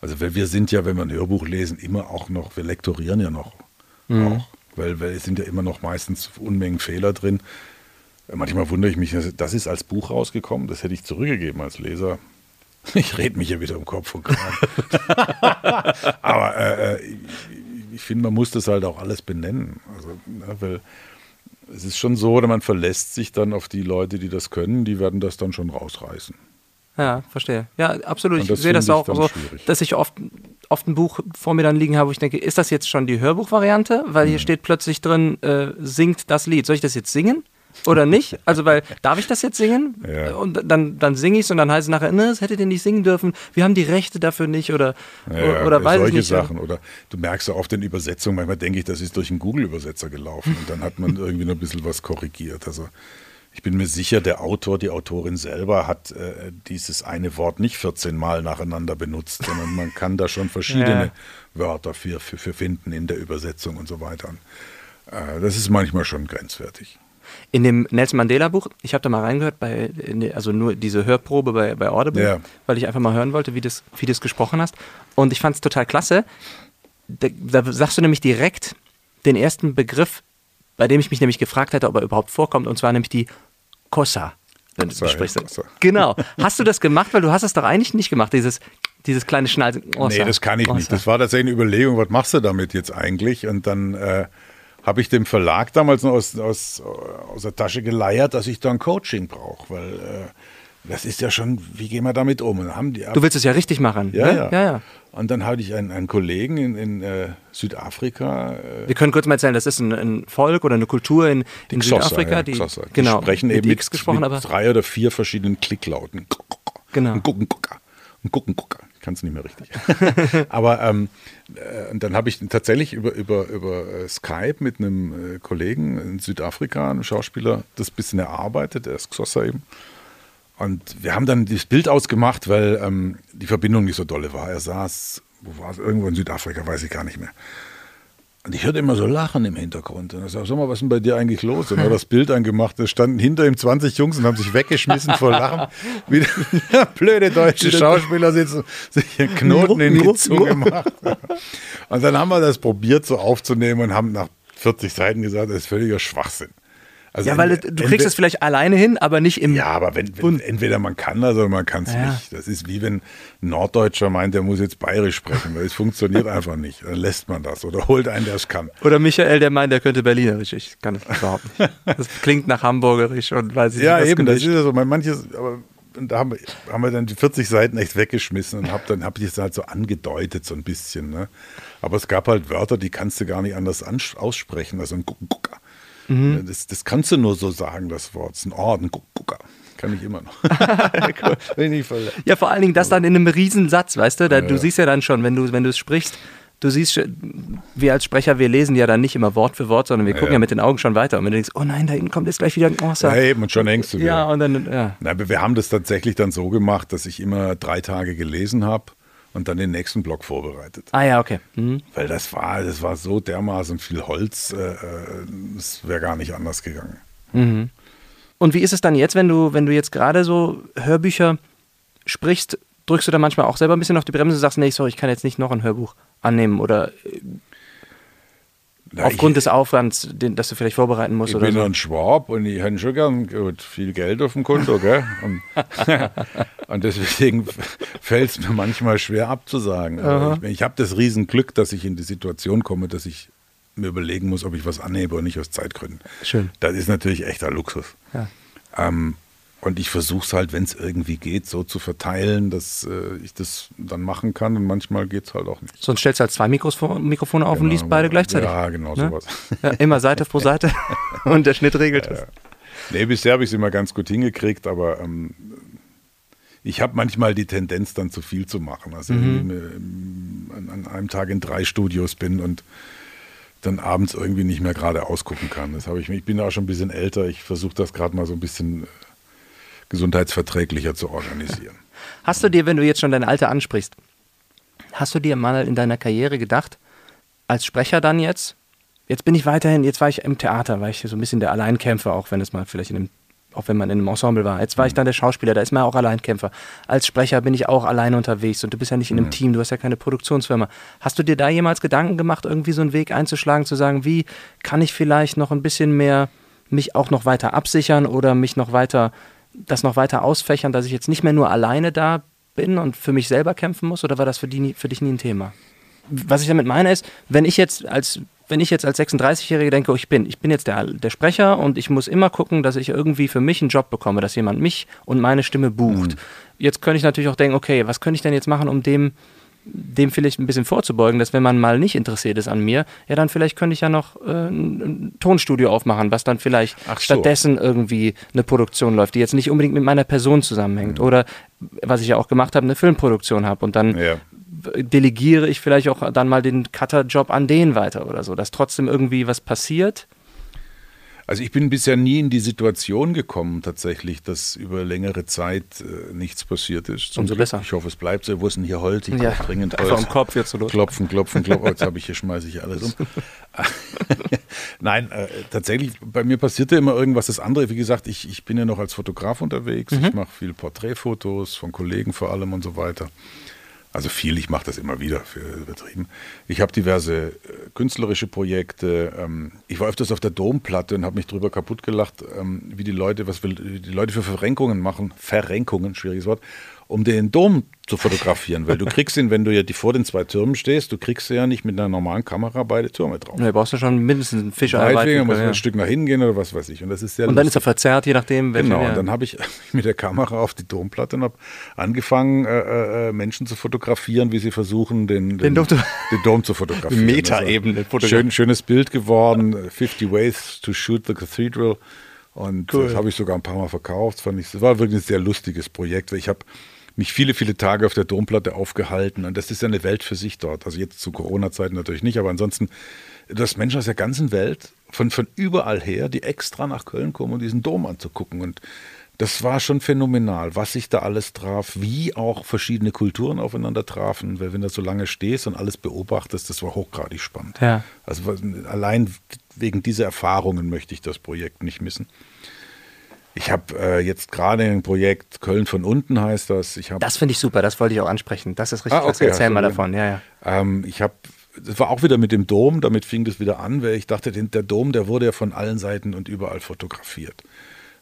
Speaker 2: Also weil wir sind ja, wenn wir ein Hörbuch lesen, immer auch noch, wir lektorieren ja noch.
Speaker 1: Mhm.
Speaker 2: Auch, weil, es sind ja immer noch meistens Unmengen Fehler drin. Manchmal wundere ich mich, das ist als Buch rausgekommen, das hätte ich zurückgegeben als Leser. Ich rede mich hier wieder um Kopf und Kragen. Aber äh, äh, ich, ich finde, man muss das halt auch alles benennen. Also, ne, weil es ist schon so, man verlässt sich dann auf die Leute, die das können, die werden das dann schon rausreißen.
Speaker 1: Ja, verstehe. Ja, absolut.
Speaker 2: Und
Speaker 1: Ich sehe das auch so,
Speaker 2: schwierig.
Speaker 1: dass ich oft, oft ein Buch vor mir dann liegen habe, wo ich denke, ist das jetzt schon die Hörbuchvariante? Weil
Speaker 2: Mhm.
Speaker 1: hier steht plötzlich drin, äh, singt das Lied. Soll ich das jetzt singen? Oder nicht? Also, weil, darf ich das jetzt singen?
Speaker 2: Ja.
Speaker 1: Und dann, dann singe ich es und dann heißt es nachher, ne, das hättet ihr nicht singen dürfen. Wir haben die Rechte dafür nicht oder,
Speaker 2: Ja,
Speaker 1: oder weiß
Speaker 2: solche
Speaker 1: ich nicht.
Speaker 2: Sachen. Oder du merkst ja oft in Übersetzungen, manchmal denke ich, das ist durch einen Google-Übersetzer gelaufen und dann hat man irgendwie noch ein bisschen was korrigiert. Also ich bin mir sicher, der Autor, die Autorin selber hat äh, dieses eine Wort nicht 14 Mal nacheinander benutzt, sondern man kann da schon verschiedene Wörter für, für, für finden in der Übersetzung und so weiter. Äh, das ist manchmal schon grenzwertig.
Speaker 1: In dem Nelson Mandela Buch, ich habe da mal reingehört, bei, also nur diese Hörprobe bei, bei Audible,
Speaker 2: Ja.
Speaker 1: weil ich einfach mal hören wollte, wie du wie das gesprochen hast. Und ich fand es total klasse. Da, da sagst du nämlich direkt den ersten Begriff, bei dem ich mich nämlich gefragt hätte, ob er überhaupt vorkommt, und zwar nämlich die Kossa. Wenn
Speaker 2: Kossa,
Speaker 1: du sprichst.
Speaker 2: ja, Kossa.
Speaker 1: Genau. Hast du das gemacht? Weil du hast es doch eigentlich nicht gemacht, dieses, dieses kleine Schnalzen.
Speaker 2: Nee, das kann ich nicht.
Speaker 1: Kossa.
Speaker 2: Das war tatsächlich eine Überlegung, was machst du damit jetzt eigentlich? Und dann äh, habe ich dem Verlag damals noch aus, aus, aus der Tasche geleiert, dass ich da ein Coaching brauche, weil äh, das ist ja schon, wie gehen wir damit um? Die
Speaker 1: Du willst es ja richtig machen.
Speaker 2: ja,
Speaker 1: ne?
Speaker 2: ja,
Speaker 1: ja, ja.
Speaker 2: Und dann hatte ich einen, einen Kollegen in, in äh, Südafrika, äh,
Speaker 1: Wir können kurz mal erzählen, das ist ein, ein Volk oder eine Kultur in, in
Speaker 2: Xhosa,
Speaker 1: Südafrika,
Speaker 2: ja,
Speaker 1: die,
Speaker 2: Xhosa. die
Speaker 1: genau,
Speaker 2: sprechen eben mit,
Speaker 1: gesprochen,
Speaker 2: mit
Speaker 1: aber
Speaker 2: drei oder vier verschiedenen Klicklauten.
Speaker 1: Genau.
Speaker 2: Und gucken, gucker. Und gucken, gucker. Ich kann es nicht mehr richtig. Aber ähm, äh, und dann habe ich tatsächlich über, über, über äh, Skype mit einem äh, Kollegen in Südafrika, einem Schauspieler, das bisschen erarbeitet. Der ist Xhosa eben. Und wir haben dann das Bild ausgemacht, weil ähm, die Verbindung nicht so dolle war. Er saß, wo war es? Irgendwo in Südafrika, weiß ich gar nicht mehr. Und ich hörte immer so Lachen im Hintergrund. Und ich sag, sag mal, was ist denn bei dir eigentlich los? Und er hat das Bild angemacht, da standen hinter ihm 20 Jungs und haben sich weggeschmissen vor Lachen. Wie blöde deutsche Schauspieler sitzen, sich einen Knoten in die Zunge gemacht. Und dann haben wir das probiert so aufzunehmen und haben nach 40 Seiten gesagt, das ist völliger Schwachsinn. Also
Speaker 1: ja, weil du kriegst es vielleicht alleine hin, aber nicht im.
Speaker 2: ja, aber wenn, wenn entweder man kann das oder man kann es
Speaker 1: Ja.
Speaker 2: nicht. Das ist wie wenn ein Norddeutscher meint, der muss jetzt bayerisch sprechen, weil es funktioniert einfach nicht. Dann lässt man das oder holt einen, der es kann.
Speaker 1: Oder Michael, der meint, der könnte Berlinerisch. Ich kann das überhaupt nicht. Das klingt nach Hamburgerisch und weiß ich
Speaker 2: Ja,
Speaker 1: nicht. was
Speaker 2: eben, das ist ja so. Man- Manches, aber und da haben wir, haben wir dann die 40 Seiten echt weggeschmissen und hab dann hab ich es halt so angedeutet, so ein bisschen. Ne? Aber es gab halt Wörter, die kannst du gar nicht anders aussprechen. Also ein Gucker.
Speaker 1: Mhm.
Speaker 2: Das, das kannst du nur so sagen, das Wort. Es ist ein Ort, ein Gucker. Kann ich immer noch.
Speaker 1: Ja, vor allen Dingen das dann in einem Riesensatz, weißt du? Da, Du siehst ja dann schon, wenn du, wenn du es sprichst, du siehst, wir als Sprecher, wir lesen ja dann nicht immer Wort für Wort, sondern wir gucken ja,
Speaker 2: ja.
Speaker 1: mit den Augen schon weiter. Und wenn du denkst, oh nein, da hinten kommt jetzt gleich wieder ein
Speaker 2: ja,
Speaker 1: Orsa.
Speaker 2: eben, und schon hängst du wieder.
Speaker 1: Ja, und dann, ja.
Speaker 2: Na, aber wir haben das tatsächlich dann so gemacht, dass ich immer drei Tage gelesen habe und dann den nächsten Block vorbereitet.
Speaker 1: Ah ja, okay. Mhm.
Speaker 2: Weil das war, das war so dermaßen viel Holz, äh, äh, es wäre gar nicht anders gegangen.
Speaker 1: Und wie ist es dann jetzt, wenn du, wenn du jetzt gerade so Hörbücher sprichst, drückst du da manchmal auch selber ein bisschen auf die Bremse und sagst, nee, sorry, ich kann jetzt nicht noch ein Hörbuch annehmen oder äh,
Speaker 2: Na,
Speaker 1: aufgrund
Speaker 2: ich,
Speaker 1: des Aufwands, den, das du vielleicht vorbereiten musst
Speaker 2: ich bin
Speaker 1: so.
Speaker 2: ein Schwab und ich hätte schon gern gut, viel Geld auf dem Konto, gell? Und, und deswegen fällt es mir manchmal schwer abzusagen. Aber ich ich habe das Riesenglück, dass ich in die Situation komme, dass ich mir überlegen muss, ob ich was annehme oder nicht aus Zeitgründen.
Speaker 1: Schön.
Speaker 2: Das ist natürlich echter Luxus.
Speaker 1: Ja.
Speaker 2: Ähm, und ich versuche es halt, wenn es irgendwie geht, so zu verteilen, dass äh, ich das dann machen kann. Und manchmal geht es halt auch nicht.
Speaker 1: Sonst stellst du halt zwei Mikrofo- Mikrofone auf und
Speaker 2: Genau.
Speaker 1: liest beide gleichzeitig.
Speaker 2: Ja, genau
Speaker 1: Ne?
Speaker 2: sowas.
Speaker 1: Ja, immer Seite pro Seite und der Schnitt regelt es.
Speaker 2: Nee, bisher habe ich es immer ganz gut hingekriegt, aber ähm, ich habe manchmal die Tendenz, dann zu viel zu machen. Also
Speaker 1: Mhm.
Speaker 2: ähm, an, an einem Tag in drei Studios bin und dann abends irgendwie nicht mehr gerade ausgucken kann. Das habe ich, ich bin auch schon ein bisschen älter. Ich versuche das gerade mal so ein bisschen äh, gesundheitsverträglicher zu organisieren.
Speaker 1: Hast du dir, wenn du jetzt schon dein Alter ansprichst, hast du dir mal in deiner Karriere gedacht, als Sprecher dann jetzt, jetzt bin ich weiterhin, jetzt war ich im Theater, war ich so ein bisschen der Alleinkämpfer, auch wenn es mal vielleicht in einem, auch wenn man in einem Ensemble war. Jetzt war ich dann der Schauspieler, da ist man auch Alleinkämpfer. Als Sprecher bin ich auch alleine unterwegs und du bist ja nicht in einem Team, du hast ja keine Produktionsfirma. Hast du dir da jemals Gedanken gemacht, irgendwie so einen Weg einzuschlagen, zu sagen, wie kann ich vielleicht noch ein bisschen mehr mich auch noch weiter absichern oder mich noch weiter, das noch weiter ausfächern, dass ich jetzt nicht mehr nur alleine da bin und für mich selber kämpfen muss? Oder war das für, die, für dich nie ein Thema? Was ich damit meine ist, wenn ich jetzt als wenn ich jetzt als 36-Jähriger denke, oh, ich bin, ich bin jetzt der, der Sprecher und ich muss immer gucken, dass ich irgendwie für mich einen Job bekomme, dass jemand mich und meine Stimme bucht. Jetzt könnte ich natürlich auch denken, okay, was könnte ich denn jetzt machen, um dem, dem vielleicht ein bisschen vorzubeugen, dass wenn man mal nicht interessiert ist an mir, ja, dann vielleicht könnte ich ja noch äh, ein, Tonstudio aufmachen, was dann vielleicht
Speaker 2: so.
Speaker 1: stattdessen irgendwie eine Produktion läuft, die jetzt nicht unbedingt mit meiner Person zusammenhängt. Oder was ich ja auch gemacht habe, eine Filmproduktion habe und dann
Speaker 2: Ja.
Speaker 1: delegiere ich vielleicht auch dann mal den Cutter-Job an den weiter oder so, dass trotzdem irgendwie was passiert.
Speaker 2: Also ich bin bisher nie in die Situation gekommen, tatsächlich, dass über längere Zeit äh, nichts passiert ist. Zum
Speaker 1: Umso
Speaker 2: Glück.
Speaker 1: besser.
Speaker 2: Ich hoffe, es bleibt so. Wo ist denn hier Holz? Ich
Speaker 1: Ja,
Speaker 2: dringend
Speaker 1: einfach
Speaker 2: Holz.
Speaker 1: am Kopf jetzt so los.
Speaker 2: Klopfen, klopfen, klopfen. Jetzt habe ich hier, schmeiße ich alles um. Nein, äh, tatsächlich, bei mir passierte immer irgendwas. Das andere, wie gesagt, ich, ich bin ja noch als Fotograf unterwegs.
Speaker 1: Mhm.
Speaker 2: Ich mache viel Porträtfotos von Kollegen vor allem und so weiter. Also viel, ich mache das immer wieder für übertrieben. Ich habe diverse äh, künstlerische Projekte. Ähm, ich war öfters auf der Domplatte und habe mich drüber kaputt gelacht, ähm, wie die Leute, was will, die Leute für Verrenkungen machen, Verrenkungen, schwieriges Wort, um den Dom zu fotografieren. Weil du kriegst ihn, wenn du ja die vor den zwei Türmen stehst, du kriegst ja nicht mit einer normalen Kamera beide Türme drauf.
Speaker 1: Da brauchst du schon mindestens einen Fischer
Speaker 2: Meinetwegen muss man
Speaker 1: ja.
Speaker 2: ein Stück nach hinten gehen oder was weiß ich. Und das ist sehr
Speaker 1: Und dann ist er verzerrt, je nachdem.
Speaker 2: Genau, und dann habe ich mit der Kamera auf die Domplatte und habe angefangen, äh, äh, Menschen zu fotografieren, wie sie versuchen, den,
Speaker 1: Den Dom zu-
Speaker 2: den Dom zu fotografieren.
Speaker 1: Metaebene.
Speaker 2: Schön, schönes Bild geworden, 50 Ways to Shoot the Cathedral. Und
Speaker 1: Cool.
Speaker 2: das habe ich sogar ein paar Mal verkauft. Fand ich, das war wirklich ein sehr lustiges Projekt. weil Ich habe mich viele, viele Tage auf der Domplatte aufgehalten. Und das ist ja eine Welt für sich dort. Also jetzt zu Corona-Zeiten natürlich nicht, aber ansonsten, du hast Menschen aus der ganzen Welt, von, von überall her, die extra nach Köln kommen, um diesen Dom anzugucken. Und das war schon phänomenal, was sich da alles traf, wie auch verschiedene Kulturen aufeinander trafen. Weil wenn du so lange stehst und alles beobachtest, das war hochgradig spannend.
Speaker 1: Ja.
Speaker 2: Also allein wegen dieser Erfahrungen möchte ich das Projekt nicht missen. Ich habe äh, jetzt gerade ein Projekt Köln von unten heißt das. Ich
Speaker 1: Das finde ich super, das wollte ich auch ansprechen. Das ist richtig
Speaker 2: Ah, okay,
Speaker 1: Erzähl mal davon. Ja, ja.
Speaker 2: Ähm, ich habe, das war auch wieder mit dem Dom, damit fing das wieder an, weil ich dachte, der Dom, der wurde ja von allen Seiten und überall fotografiert.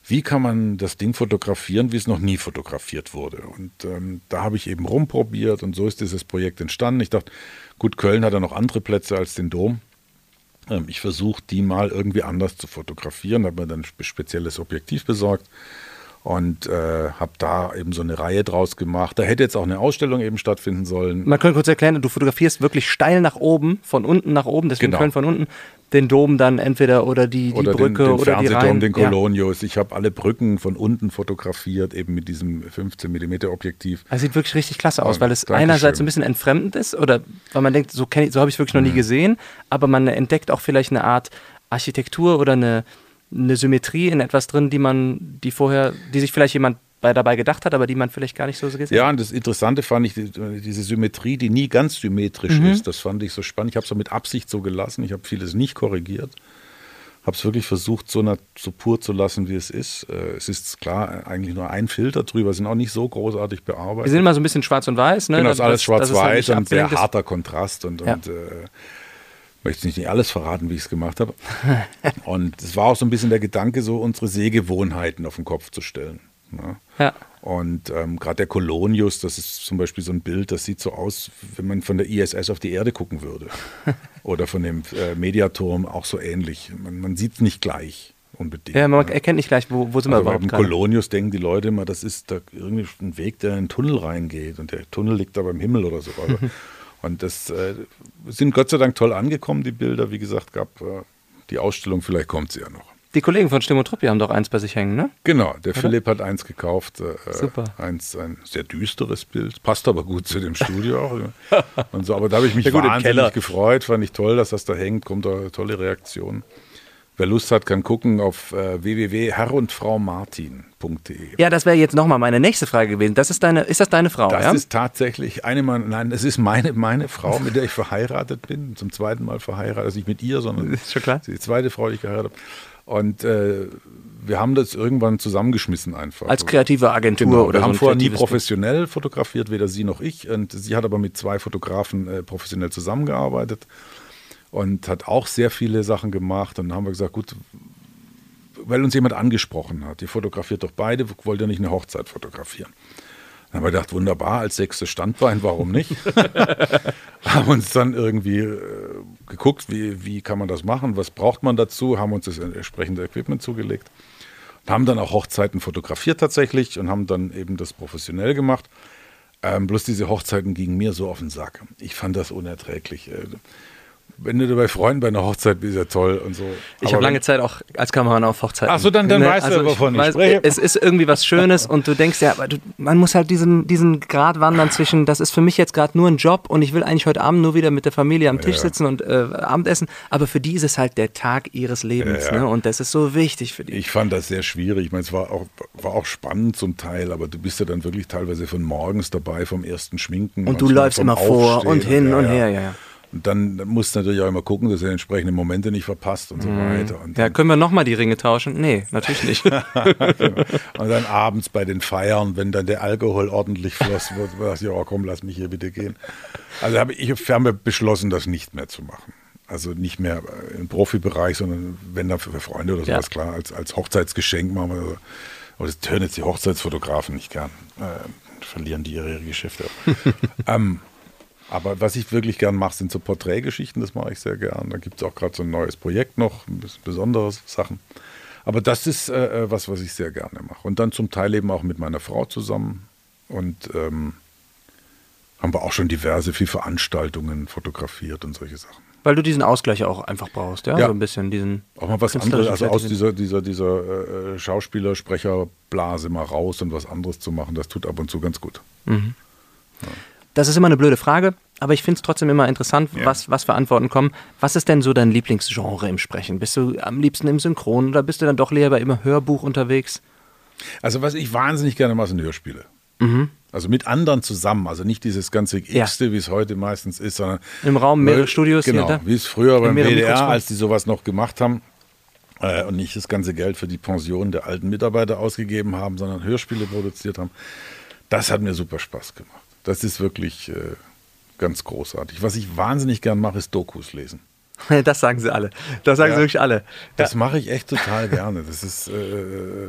Speaker 2: Wie kann man das Ding fotografieren, wie es noch nie fotografiert wurde? Und ähm, da habe ich eben rumprobiert und so ist dieses Projekt entstanden. Ich dachte, gut, Köln hat ja noch andere Plätze als den Dom. Ähm, ich versuche, die mal irgendwie anders zu fotografieren, habe mir dann ein spe- spezielles Objektiv besorgt und äh, habe da eben so eine Reihe draus gemacht. Da hätte jetzt auch eine Ausstellung eben stattfinden sollen.
Speaker 1: Man könnte kurz erklären, du fotografierst wirklich steil nach oben, von unten nach oben, deswegen
Speaker 2: Genau.
Speaker 1: Köln von unten, den Dom dann entweder oder die, die
Speaker 2: oder
Speaker 1: Brücke
Speaker 2: den, den
Speaker 1: oder die
Speaker 2: Fernsehturm,
Speaker 1: Rhein.
Speaker 2: den
Speaker 1: Ja.
Speaker 2: Colonius. Ich habe alle Brücken von unten fotografiert, eben mit diesem 15 mm Objektiv.
Speaker 1: Das sieht wirklich richtig klasse aus,
Speaker 2: Ja,
Speaker 1: weil es
Speaker 2: Dankeschön.
Speaker 1: einerseits so ein bisschen entfremdend ist oder weil man denkt, so, so habe ich es wirklich noch
Speaker 2: Mhm.
Speaker 1: nie gesehen, aber man entdeckt auch vielleicht eine Art Architektur oder eine, eine Symmetrie in etwas drin, die man, die vorher, die sich vielleicht jemand bei, dabei gedacht hat, aber die man vielleicht gar nicht so gesehen
Speaker 2: Ja,
Speaker 1: hat.
Speaker 2: und das Interessante fand ich, die, diese Symmetrie, die nie ganz symmetrisch
Speaker 1: Mhm.
Speaker 2: ist, das fand ich so spannend. Ich habe es mit Absicht so gelassen, ich habe vieles nicht korrigiert. Habe es wirklich versucht, so, so pur zu lassen, wie es ist. Äh, Es ist klar eigentlich nur ein Filter drüber, sind auch nicht so großartig
Speaker 1: Wir
Speaker 2: bearbeitet.
Speaker 1: sind immer so ein bisschen schwarz und weiß, ne?
Speaker 2: Genau, ist
Speaker 1: dass-
Speaker 2: alles
Speaker 1: halt
Speaker 2: schwarz-weiß
Speaker 1: nicht
Speaker 2: und sehr
Speaker 1: ist.
Speaker 2: harter Kontrast und,
Speaker 1: Ja.
Speaker 2: und äh, möchte nicht alles verraten, wie ich es gemacht habe. und es war auch so ein bisschen der Gedanke, so unsere Sehgewohnheiten auf den Kopf zu stellen. Ne?
Speaker 1: Ja.
Speaker 2: Und ähm, gerade der Kolonius, das ist zum Beispiel so ein Bild, das sieht so aus, wenn man von der ISS auf die Erde gucken würde. Oder von dem äh, Mediaturm auch so ähnlich. Man, man sieht es nicht gleich unbedingt.
Speaker 1: Ja, man
Speaker 2: ne?
Speaker 1: erkennt nicht gleich, wo, wo sind wir
Speaker 2: Also
Speaker 1: überhaupt
Speaker 2: beim. Kolonius denken die Leute immer, das ist da irgendwie ein Weg, der in einen Tunnel reingeht und der Tunnel liegt da beim Himmel oder so. Und das äh, sind Gott sei Dank toll angekommen, die Bilder. Wie gesagt, gab äh, die Ausstellung, vielleicht kommt sie ja noch.
Speaker 1: Die Kollegen von Stimm und Trupp, die haben doch eins bei sich hängen, ne?
Speaker 2: Genau, der Philipp hat eins gekauft. Äh,
Speaker 1: Super.
Speaker 2: Eins, ein sehr düsteres Bild, passt aber gut zu dem Studio auch. Und so, aber da habe ich mich
Speaker 1: gut,
Speaker 2: wahnsinnig
Speaker 1: Keller.
Speaker 2: gefreut, fand ich toll, dass das da hängt, kommt da tolle Reaktionen. Wer Lust hat, kann gucken auf äh, www.herrundfraumartin.de.
Speaker 1: Ja, das wäre jetzt nochmal meine nächste Frage gewesen. Das ist deine, ist das deine Frau,
Speaker 2: Das
Speaker 1: ja?
Speaker 2: ist tatsächlich eine meiner, nein, es ist meine, meine Frau, mit der ich verheiratet bin, zum zweiten Mal verheiratet, also nicht mit ihr, sondern
Speaker 1: Ist schon klar.
Speaker 2: die zweite Frau, die ich geheiratet habe. Und äh, wir haben das irgendwann zusammengeschmissen einfach.
Speaker 1: Als kreative Agentur
Speaker 2: Genau,
Speaker 1: oder
Speaker 2: wir
Speaker 1: so
Speaker 2: haben
Speaker 1: ein
Speaker 2: vorher nie professionell fotografiert, weder sie noch ich. Und sie hat aber mit zwei Fotografen äh, professionell zusammengearbeitet und hat auch sehr viele Sachen gemacht. Und dann haben wir gesagt, gut, weil uns jemand angesprochen hat, ihr fotografiert doch beide, wollt ihr nicht eine Hochzeit fotografieren? Dann haben wir gedacht, wunderbar, als sechstes Standbein, warum nicht? haben uns dann irgendwie äh, geguckt, wie, wie kann man das machen, was braucht man dazu, haben uns das entsprechende Equipment zugelegt. Und haben dann auch Hochzeiten fotografiert tatsächlich und haben dann eben das professionell gemacht. Ähm, bloß diese Hochzeiten gingen mir so auf den Sack. Ich fand das unerträglich. Äh, wenn du bei Freunden bei einer Hochzeit bist, ist ja toll und so.
Speaker 1: Ich habe lange Zeit auch als Kameramann auf Hochzeiten.
Speaker 2: Ach so, dann- dann weißt du,
Speaker 1: also
Speaker 2: wovon ich
Speaker 1: weiß,
Speaker 2: spreche.
Speaker 1: Es ist irgendwie was Schönes und du denkst ja, aber du, man muss halt diesen, diesen Grad wandern zwischen, das ist für mich jetzt gerade nur ein Job und ich will eigentlich heute Abend nur wieder mit der Familie am Tisch
Speaker 2: Ja.
Speaker 1: sitzen und äh, Abendessen, aber für die ist es halt der Tag ihres Lebens
Speaker 2: Ja, ja.
Speaker 1: Ne? und das ist so wichtig für die.
Speaker 2: Ich fand das sehr schwierig. Ich meine, es war auch, war auch spannend zum Teil, aber du bist ja dann wirklich teilweise von morgens dabei, vom ersten Schminken.
Speaker 1: und du
Speaker 2: manchmal
Speaker 1: läufst immer vor
Speaker 2: Aufstehen
Speaker 1: und hin
Speaker 2: ja,
Speaker 1: und
Speaker 2: ja.
Speaker 1: her, ja, ja.
Speaker 2: Und dann musst du natürlich auch immer gucken, dass du entsprechende Momente nicht verpasst und so weiter. Und
Speaker 1: Ja, können wir nochmal die Ringe tauschen? Nee, natürlich nicht.
Speaker 2: und dann abends bei den Feiern, wenn dann der Alkohol ordentlich floss, wird, war ja, oh, komm, lass mich hier bitte gehen. Also habe ich haben wir beschlossen, das nicht mehr zu machen. Also nicht mehr im Profibereich, sondern wenn dann für Freunde oder
Speaker 1: Ja.
Speaker 2: sowas, klar, als, als Hochzeitsgeschenk machen wir. so. Aber das hören jetzt die Hochzeitsfotografen nicht gern. Äh, verlieren die ihre Geschäfte. ähm, aber was ich wirklich gern mache, sind so Porträtgeschichten, das mache ich sehr gern. Da gibt es auch gerade so ein neues Projekt noch, ein bisschen besondere Sachen. Aber das ist äh, äh, was, was ich sehr gerne mache. Und dann zum Teil eben auch mit meiner Frau zusammen. Und ähm, haben wir auch schon diverse, viel Veranstaltungen fotografiert und solche Sachen.
Speaker 1: Weil du diesen Ausgleich auch einfach brauchst, ja?
Speaker 2: Ja.
Speaker 1: So ein bisschen diesen.
Speaker 2: Auch mal was anderes, also aus dieser, dieser, dieser äh, Schauspieler-Sprecherblase mal raus und was anderes zu machen, das tut ab und zu ganz gut.
Speaker 1: Das ist immer eine blöde Frage, aber ich finde es trotzdem immer interessant,
Speaker 2: Ja.
Speaker 1: was, was für Antworten kommen. Was ist denn so dein Lieblingsgenre im Sprechen? Bist du am liebsten im Synchron oder bist du dann doch lieber immer Hörbuch unterwegs?
Speaker 2: Also was ich wahnsinnig gerne mache, sind Hörspiele.
Speaker 1: Mhm.
Speaker 2: Also mit anderen zusammen, also nicht dieses ganze X-te, wie es heute meistens ist, sondern
Speaker 1: Im Raum mehrere Studios
Speaker 2: Genau, wie es früher beim WDR, als die sowas noch gemacht haben äh, und nicht das ganze Geld für die Pension der alten Mitarbeiter ausgegeben haben, sondern Hörspiele produziert haben. Das hat mir super Spaß gemacht. Das ist wirklich äh, ganz großartig. Was ich wahnsinnig gern mache, ist Dokus lesen.
Speaker 1: Das sagen sie alle. Das sagen
Speaker 2: Ja.
Speaker 1: sie wirklich alle.
Speaker 2: Das mache ich echt total gerne. Das ist, äh,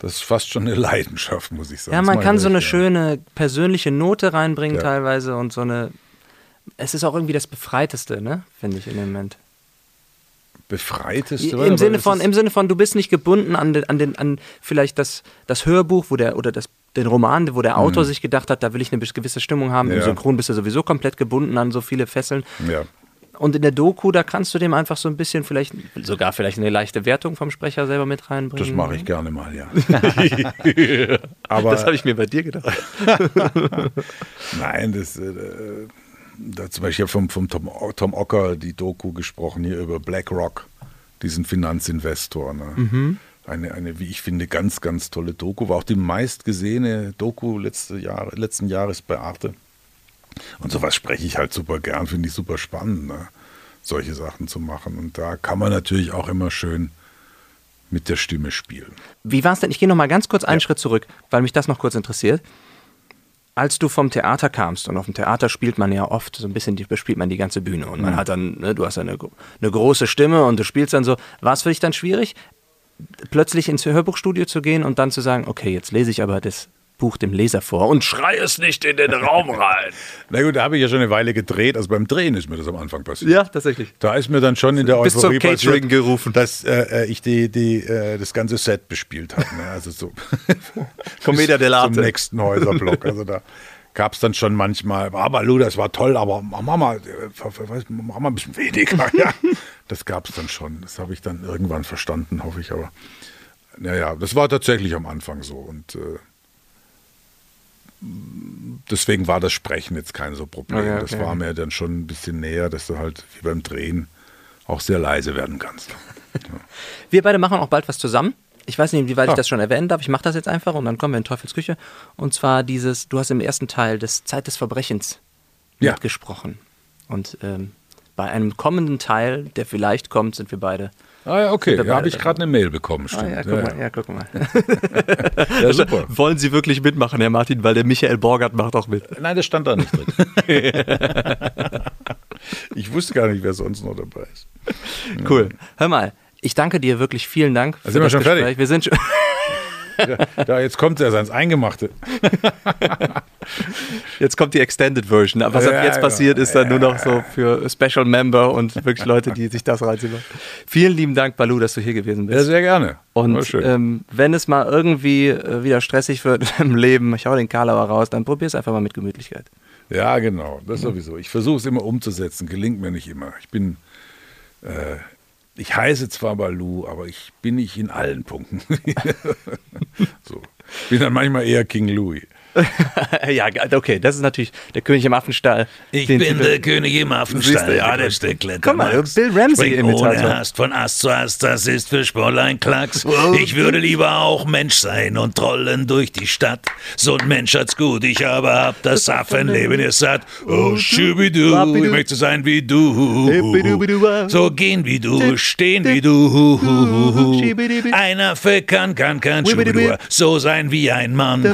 Speaker 2: das ist fast schon eine Leidenschaft, muss ich sagen.
Speaker 1: Ja, man kann so eine
Speaker 2: gerne.
Speaker 1: schöne persönliche Note reinbringen
Speaker 2: Ja.
Speaker 1: teilweise und so eine. Es ist auch irgendwie das Befreiteste, ne? Finde ich in dem Moment.
Speaker 2: befreiteste.
Speaker 1: Im Sinne von, im Sinne von, du bist nicht gebunden an den, an den, an vielleicht das, das Hörbuch, wo der oder das den Roman, wo der Autor sich gedacht hat, da will ich eine gewisse Stimmung haben. Im
Speaker 2: Mhm. Ja.
Speaker 1: Synchron bist du sowieso komplett gebunden an so viele Fesseln.
Speaker 2: ja.
Speaker 1: Und in der Doku, da kannst du dem einfach so ein bisschen vielleicht, sogar vielleicht eine leichte Wertung vom Sprecher selber mit reinbringen.
Speaker 2: Das mache ich gerne mal, ja. Aber
Speaker 1: Das habe ich mir bei dir gedacht.
Speaker 2: Nein, das, äh, da zum Beispiel vom, vom Tom, Tom Ocker die Doku gesprochen hier über BlackRock, diesen Finanzinvestor. Ne? Eine, eine, wie ich finde, ganz, ganz tolle Doku. War auch die meistgesehene Doku letzte Jahre, letzten Jahres bei Arte. Und sowas spreche ich halt super gern, finde ich super spannend, ne? solche Sachen zu machen. Und da kann man natürlich auch immer schön mit der Stimme spielen.
Speaker 1: Wie war es denn? Ich gehe noch mal ganz kurz einen Schritt zurück, weil mich das noch kurz interessiert. Als du vom Theater kamst und auf dem Theater spielt man ja oft so ein bisschen, bespielt man die ganze Bühne und man hat dann, ne, du hast eine, gro- eine große Stimme und du spielst dann so. War es für dich dann schwierig, plötzlich ins Hörbuchstudio zu gehen und dann zu sagen, okay, jetzt lese ich aber das Buch dem Leser vor und schrei es nicht in den Raum rein.
Speaker 2: Na gut, da habe ich ja schon eine Weile gedreht. Also beim Drehen ist mir das am Anfang passiert.
Speaker 1: Ja, tatsächlich.
Speaker 2: Da ist mir dann schon in der
Speaker 1: Bis
Speaker 2: Euphorie
Speaker 1: zum Catering
Speaker 2: passiert,
Speaker 1: gerufen.
Speaker 2: dass äh, äh, ich die, die, äh, das ganze Set bespielt habe. Ne? Also so
Speaker 1: Commedia dell'arte.
Speaker 2: Zum nächsten Häuserblock. Also da gab es dann schon manchmal, aber Lu, das war toll, aber mach mal, äh, mach mal ein bisschen weniger. Ja. Das gab es dann schon. Das habe ich dann irgendwann verstanden, hoffe ich. Aber naja, das war tatsächlich am Anfang so. Und äh, deswegen war das Sprechen jetzt kein so Problem.
Speaker 1: Okay,
Speaker 2: Das
Speaker 1: okay.
Speaker 2: war mir dann schon ein bisschen näher, dass du halt wie beim Drehen auch sehr leise werden kannst.
Speaker 1: Wir beide machen auch bald was zusammen. Ich weiß nicht, inwieweit ich
Speaker 2: Ah.
Speaker 1: das schon erwähnen darf. Ich mache das jetzt einfach und dann kommen wir in Teufels Küche. Und zwar dieses, du hast im ersten Teil des Zeit des Verbrechens
Speaker 2: Ja.
Speaker 1: mitgesprochen. Und ähm, bei einem kommenden Teil, der vielleicht kommt, sind wir beide.
Speaker 2: Ah ja, okay. Da habe ich gerade eine Mail bekommen,
Speaker 1: Ah,
Speaker 2: stimmt.
Speaker 1: ja, guck mal, ja, guck mal.
Speaker 2: Ja, super.
Speaker 1: Wollen Sie wirklich mitmachen, Herr Martin? Weil der Michael Borgert macht auch mit.
Speaker 2: Nein, das stand da nicht drin. ich wusste gar nicht, wer sonst noch dabei ist.
Speaker 1: Cool. Hör mal, ich danke dir wirklich. Vielen Dank.
Speaker 2: sind wir schon fertig?
Speaker 1: Wir sind schon.
Speaker 2: Ja, jetzt kommt er ans Eingemachte.
Speaker 1: Jetzt kommt die Extended Version. Aber was ab
Speaker 2: Ja,
Speaker 1: jetzt
Speaker 2: ja.
Speaker 1: passiert, ist dann nur noch so für Special Member und wirklich Leute, die sich das reinziehen. Vielen lieben Dank, Balu, dass du hier gewesen
Speaker 2: Ja,
Speaker 1: bist.
Speaker 2: sehr gerne.
Speaker 1: Und ähm, wenn es mal irgendwie äh, wieder stressig wird im Leben, ich hau den Karlauer raus, dann probier es einfach mal mit Gemütlichkeit.
Speaker 2: Ja, genau, das sowieso. Ich versuche es immer umzusetzen, gelingt mir nicht immer. Ich bin, äh, ich heiße zwar Balu, aber ich bin nicht in allen Punkten. so. Bin dann manchmal eher King Louis.
Speaker 1: ja, okay, das ist natürlich der König im Affenstall.
Speaker 4: Ich bin
Speaker 1: Titel-
Speaker 4: der König im Affenstall,
Speaker 1: du,
Speaker 4: ja, der Stückle.
Speaker 1: Guck mal, Bill Ramsey Imitator.
Speaker 4: Ohne Hast von Ast zu Ast, das ist für Sportlein Klacks. Ich würde lieber auch Mensch sein und trollen durch die Stadt. So ein Mensch hat's gut, ich aber hab das Affenleben ist satt. Oh, schubidu, ich möchte sein wie du. So gehen wie du, stehen wie du. Einer für kann, kann, kann, schubidu. So sein wie ein Mann.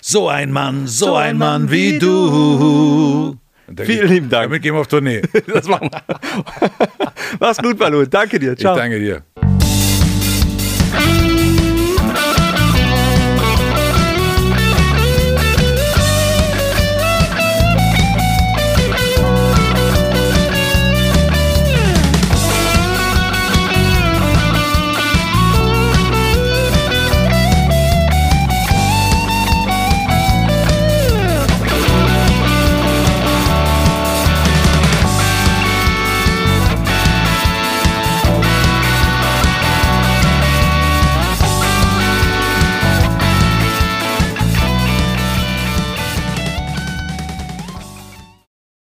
Speaker 4: So ein Mann, so ein Mann wie du.
Speaker 1: Vielen lieben Dank.
Speaker 2: Damit gehen wir auf Tournee.
Speaker 1: Das machen wir. Mach's gut, Balu. Danke dir.
Speaker 2: Ich
Speaker 1: Ciao.
Speaker 2: danke dir.